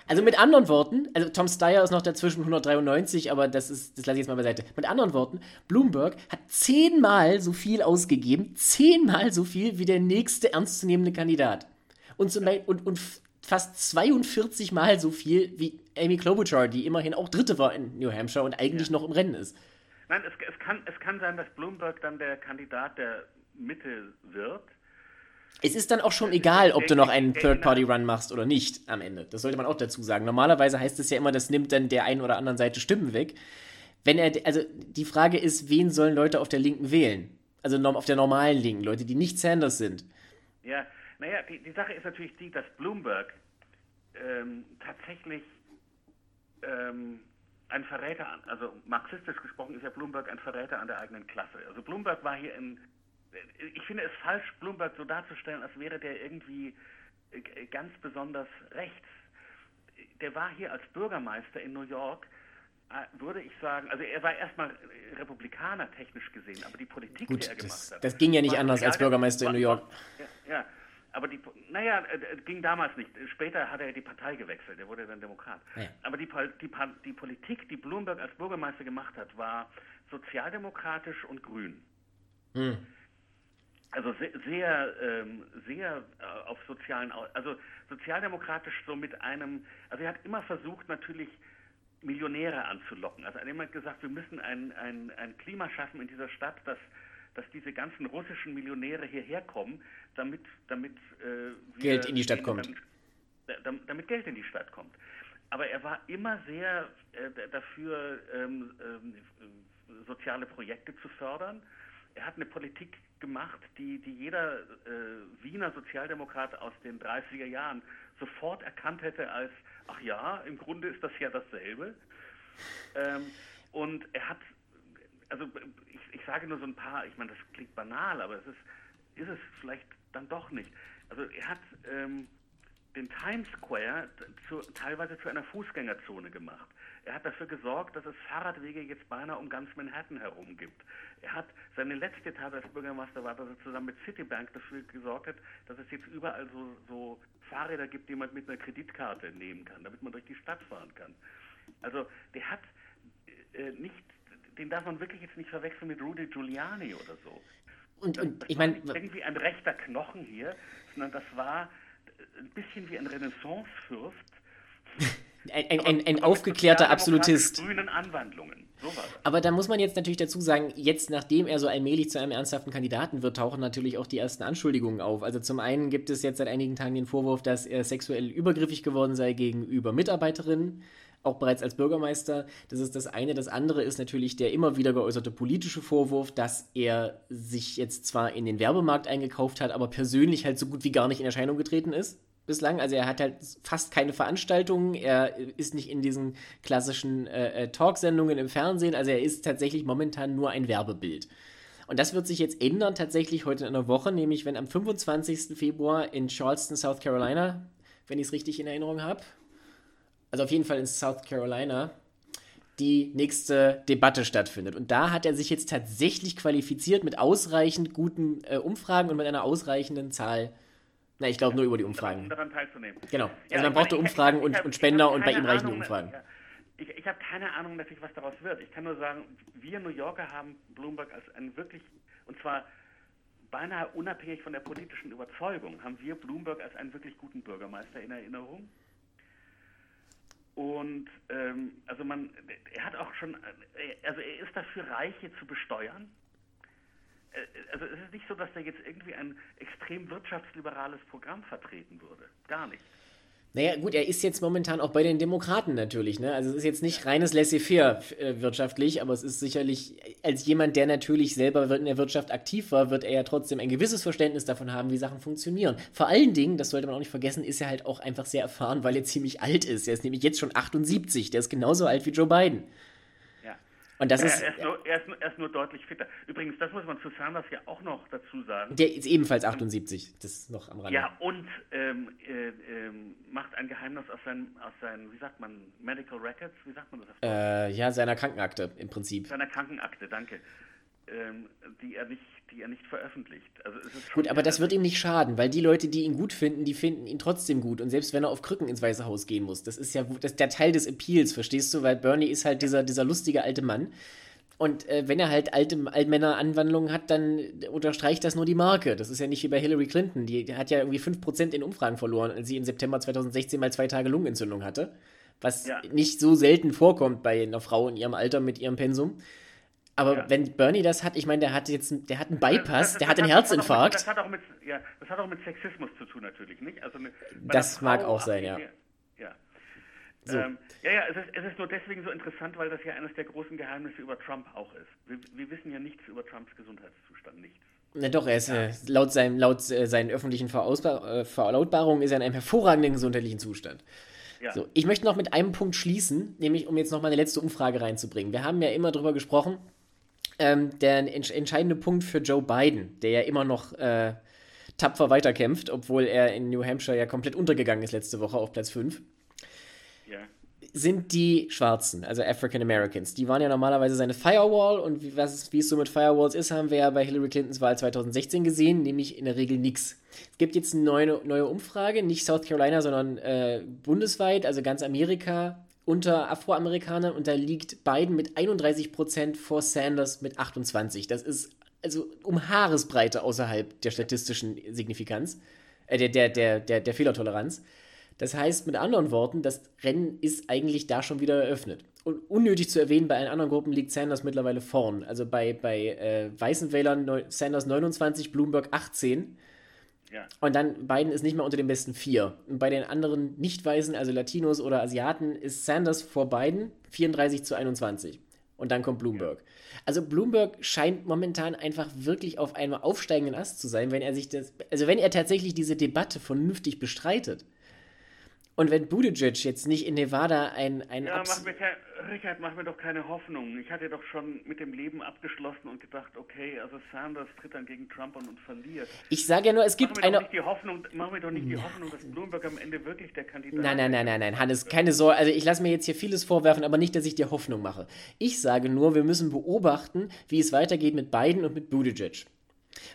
Also mit anderen Worten, also Tom Steyer ist noch dazwischen 193, aber das ist, das lasse ich jetzt mal beiseite. Mit anderen Worten, Bloomberg hat zehnmal so viel ausgegeben, zehnmal so viel wie der nächste ernstzunehmende Kandidat. Und, zum Beispiel, und, und fast 42 Mal so viel wie Amy Klobuchar, die immerhin auch Dritte war in New Hampshire und eigentlich ja. noch im Rennen ist. Nein, es, es, kann, es kann sein, dass Bloomberg dann der Kandidat der Mitte wird. Es ist dann auch schon egal, ob du noch einen Third-Party-Run machst oder nicht am Ende. Das sollte man auch dazu sagen. Normalerweise heißt es ja immer, das nimmt dann der einen oder anderen Seite Stimmen weg. Wenn er, also die Frage ist, wen sollen Leute auf der Linken wählen? Also auf der normalen Linken, Leute, die nicht Sanders sind. Ja, naja, die, die Sache ist natürlich die, dass Bloomberg ähm, tatsächlich ähm, ein Verräter an, also marxistisch gesprochen ist ja Bloomberg ein Verräter an der eigenen Klasse. Also Bloomberg war hier in, ich finde es falsch, Bloomberg so darzustellen, als wäre der irgendwie äh, ganz besonders rechts. Der war hier als Bürgermeister in New York, äh, würde ich sagen, also er war erstmal Republikaner technisch gesehen, aber die Politik, Gut, die er gemacht das, hat. Das ging ja nicht anders als Bürgermeister in New York. Ja, ja, aber die, naja, äh, ging damals nicht. Später hat er die Partei gewechselt, er wurde dann Demokrat. Ja. Aber die, die, die Politik, die Bloomberg als Bürgermeister gemacht hat, war sozialdemokratisch und grün. Hm. Also sehr, sehr, ähm, sehr äh, auf sozialen, also sozialdemokratisch so mit einem, also er hat immer versucht natürlich Millionäre anzulocken. Also er hat gesagt, wir müssen ein, ein, ein Klima schaffen in dieser Stadt, dass, dass diese ganzen russischen Millionäre hierher kommen, damit, damit äh, Geld in die Stadt kommt. Dann, damit Geld in die Stadt kommt. Aber er war immer sehr äh, dafür, ähm, äh, soziale Projekte zu fördern. Er hat eine Politik gemacht, die, die jeder äh, Wiener Sozialdemokrat aus den 30er Jahren sofort erkannt hätte als, ach ja, im Grunde ist das ja dasselbe. Ähm, und er hat, also ich, ich sage nur so ein paar, ich meine, das klingt banal, aber es ist, ist es vielleicht dann doch nicht. Also er hat ähm, den Times Square zu, teilweise zu einer Fußgängerzone gemacht. Er hat dafür gesorgt, dass es Fahrradwege jetzt beinahe um ganz Manhattan herum gibt. Er hat seine letzte Tat als Bürgermeister war, dass er zusammen mit Citibank dafür gesorgt hat, dass es jetzt überall so, so Fahrräder gibt, die man mit einer Kreditkarte nehmen kann, damit man durch die Stadt fahren kann. Also der hat äh, nicht, den darf man wirklich jetzt nicht verwechseln mit Rudy Giuliani oder so. Und, das, und das ich meine irgendwie ein rechter Knochen hier, sondern das war ein bisschen wie ein Renaissancefürst. ein, ein, ein, ein aufgeklärter Absolutist. Grünen Anwandlungen. Aber da muss man jetzt natürlich dazu sagen, jetzt nachdem er so allmählich zu einem ernsthaften Kandidaten wird, tauchen natürlich auch die ersten Anschuldigungen auf. Also zum einen gibt es jetzt seit einigen Tagen den Vorwurf, dass er sexuell übergriffig geworden sei gegenüber Mitarbeiterinnen, auch bereits als Bürgermeister. Das ist das eine. Das andere ist natürlich der immer wieder geäußerte politische Vorwurf, dass er sich jetzt zwar in den Werbemarkt eingekauft hat, aber persönlich halt so gut wie gar nicht in Erscheinung getreten ist bislang. Also er hat halt fast keine Veranstaltungen, er ist nicht in diesen klassischen äh, äh, Talksendungen im Fernsehen, also er ist tatsächlich momentan nur ein Werbebild. Und das wird sich jetzt ändern, tatsächlich heute in einer Woche, nämlich wenn am 25. Februar in Charleston, South Carolina, wenn ich es richtig in Erinnerung habe, also auf jeden Fall in South Carolina, die nächste Debatte stattfindet. Und da hat er sich jetzt tatsächlich qualifiziert mit ausreichend guten äh, Umfragen und mit einer ausreichenden Zahl na, ich glaube nur über die Umfragen. Um daran teilzunehmen. Genau. Also ja, man brauchte Umfragen ich, ich, und, und Spender und bei ihm reichen die Umfragen. Ja. Ich, ich habe keine Ahnung natürlich, was daraus wird. Ich kann nur sagen, wir New Yorker haben Bloomberg als einen wirklich, und zwar beinahe unabhängig von der politischen Überzeugung, haben wir Bloomberg als einen wirklich guten Bürgermeister in Erinnerung. Und ähm, also man, er hat auch schon, äh, also er ist dafür, Reiche zu besteuern. Äh, also es ist nicht so, dass der jetzt irgendwie ein extrem wirtschaftsliberales Programm vertreten würde. Gar nicht. Naja, gut, er ist jetzt momentan auch bei den Demokraten natürlich, ne? Also es ist jetzt nicht reines Laissez-faire äh, wirtschaftlich, aber es ist sicherlich, als jemand, der natürlich selber in der Wirtschaft aktiv war, wird er ja trotzdem ein gewisses Verständnis davon haben, wie Sachen funktionieren. Vor allen Dingen, das sollte man auch nicht vergessen, ist er halt auch einfach sehr erfahren, weil er ziemlich alt ist. Er ist nämlich jetzt schon 78, der ist genauso alt wie Joe Biden. Und das ja, ist, er, ist nur, er, ist, er ist nur deutlich fitter. Übrigens, das muss man zu Sanders ja auch noch dazu sagen. Der ist ebenfalls 78, das ist noch am Rande. Ja, und ähm, äh, ähm, macht ein Geheimnis aus seinen, aus seinen, wie sagt man, Medical Records, wie sagt man das? Äh, ja, seiner Krankenakte im Prinzip. Seiner Krankenakte, danke. Ähm, die er nicht die er nicht veröffentlicht. Also gut, aber das wird ihm nicht schaden, weil die Leute, die ihn gut finden, die finden ihn trotzdem gut. Und selbst wenn er auf Krücken ins Weiße Haus gehen muss, das ist ja das ist der Teil des Appeals, verstehst du? Weil Bernie ist halt dieser, dieser lustige alte Mann. Und äh, wenn er halt alte Altmänner-Anwandlungen hat, dann unterstreicht das nur die Marke. Das ist ja nicht wie bei Hillary Clinton. Die, die hat ja irgendwie 5% in Umfragen verloren, als sie im September 2016 mal zwei Tage Lungenentzündung hatte. Was ja. nicht so selten vorkommt bei einer Frau in ihrem Alter mit ihrem Pensum. Aber ja. wenn Bernie das hat, ich meine, der hat jetzt der hat einen Bypass, das, das, der hat einen Herzinfarkt. Das hat, auch mit, ja, das hat auch mit Sexismus zu tun natürlich, nicht? Also eine, das mag auch sein, ja. Ja. So. Ähm, ja, ja, es ist, es ist nur deswegen so interessant, weil das ja eines der großen Geheimnisse über Trump auch ist. Wir, wir wissen ja nichts über Trumps Gesundheitszustand, nichts. Na doch, er ist ja. äh, laut, seinem, laut äh, seinen öffentlichen äh, Verlautbarungen ist er in einem hervorragenden gesundheitlichen Zustand. Ja. So, ich möchte noch mit einem Punkt schließen, nämlich um jetzt noch mal eine letzte Umfrage reinzubringen. Wir haben ja immer darüber gesprochen, ähm, der entsch entscheidende Punkt für Joe Biden, der ja immer noch äh, tapfer weiterkämpft, obwohl er in New Hampshire ja komplett untergegangen ist letzte Woche auf Platz 5. Ja. Sind die Schwarzen, also African Americans. Die waren ja normalerweise seine Firewall und wie, was, wie es so mit Firewalls ist, haben wir ja bei Hillary Clintons Wahl 2016 gesehen, nämlich in der Regel nichts. Es gibt jetzt eine neue, neue Umfrage, nicht South Carolina, sondern äh, bundesweit, also ganz Amerika, unter Afroamerikanern und da liegt Biden mit 31% vor Sanders mit 28%. Das ist also um Haaresbreite außerhalb der statistischen Signifikanz, äh, der, der, der, der, der Fehlertoleranz. Das heißt mit anderen Worten, das Rennen ist eigentlich da schon wieder eröffnet. unnötig zu erwähnen, bei allen anderen Gruppen liegt Sanders mittlerweile vorn. Also bei, bei äh, weißen Wählern Sanders 29, Bloomberg 18. Ja. Und dann Biden ist nicht mehr unter den besten vier. Und bei den anderen Nicht-Weißen, also Latinos oder Asiaten, ist Sanders vor Biden 34 zu 21. Und dann kommt Bloomberg. Ja. Also Bloomberg scheint momentan einfach wirklich auf einem aufsteigenden Ast zu sein, wenn er sich das, also wenn er tatsächlich diese Debatte vernünftig bestreitet. Und wenn Buttigieg jetzt nicht in Nevada ein... ein ja, mach mir kein, Richard, mach mir doch keine Hoffnung. Ich hatte doch schon mit dem Leben abgeschlossen und gedacht, okay, also Sanders tritt dann gegen Trump an und verliert. Ich sage ja nur, es gibt mach mir eine... Doch nicht die Hoffnung, mach mir doch nicht die Hoffnung, dass Bloomberg am Ende wirklich der Kandidat ist. Nein, nein, nein, nein, nein, Hannes, keine Sorge. Also ich lasse mir jetzt hier vieles vorwerfen, aber nicht, dass ich dir Hoffnung mache. Ich sage nur, wir müssen beobachten, wie es weitergeht mit Biden und mit Buttigieg.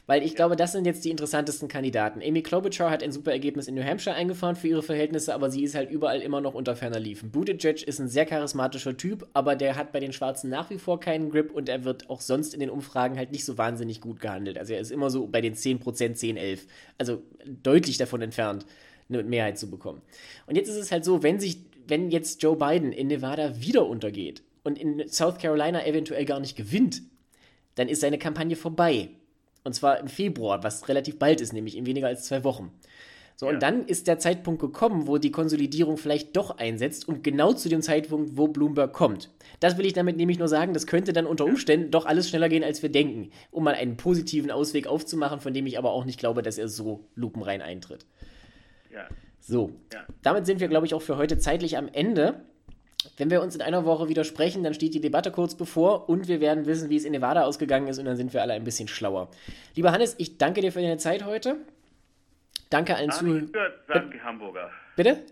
Weil ich glaube, das sind jetzt die interessantesten Kandidaten. Amy Klobuchar hat ein super Ergebnis in New Hampshire eingefahren für ihre Verhältnisse, aber sie ist halt überall immer noch unter ferner Liefen. Buttigieg ist ein sehr charismatischer Typ, aber der hat bei den Schwarzen nach wie vor keinen Grip und er wird auch sonst in den Umfragen halt nicht so wahnsinnig gut gehandelt. Also er ist immer so bei den 10%, 10, 11. Also deutlich davon entfernt, eine Mehrheit zu bekommen. Und jetzt ist es halt so, wenn sich, wenn jetzt Joe Biden in Nevada wieder untergeht und in South Carolina eventuell gar nicht gewinnt, dann ist seine Kampagne vorbei. Und zwar im Februar, was relativ bald ist, nämlich in weniger als zwei Wochen. So, ja. und dann ist der Zeitpunkt gekommen, wo die Konsolidierung vielleicht doch einsetzt und genau zu dem Zeitpunkt, wo Bloomberg kommt. Das will ich damit nämlich nur sagen, das könnte dann unter Umständen doch alles schneller gehen, als wir denken, um mal einen positiven Ausweg aufzumachen, von dem ich aber auch nicht glaube, dass er so lupenrein eintritt. Ja. So, ja. damit sind wir, glaube ich, auch für heute zeitlich am Ende. Wenn wir uns in einer Woche wieder sprechen, dann steht die Debatte kurz bevor und wir werden wissen, wie es in Nevada ausgegangen ist und dann sind wir alle ein bisschen schlauer. Lieber Hannes, ich danke dir für deine Zeit heute. Danke allen Zuhörern. sagen die Hamburger. Bitte?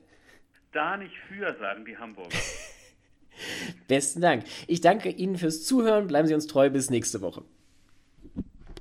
Da nicht für, sagen die Hamburger. Besten Dank. Ich danke Ihnen fürs Zuhören. Bleiben Sie uns treu. Bis nächste Woche.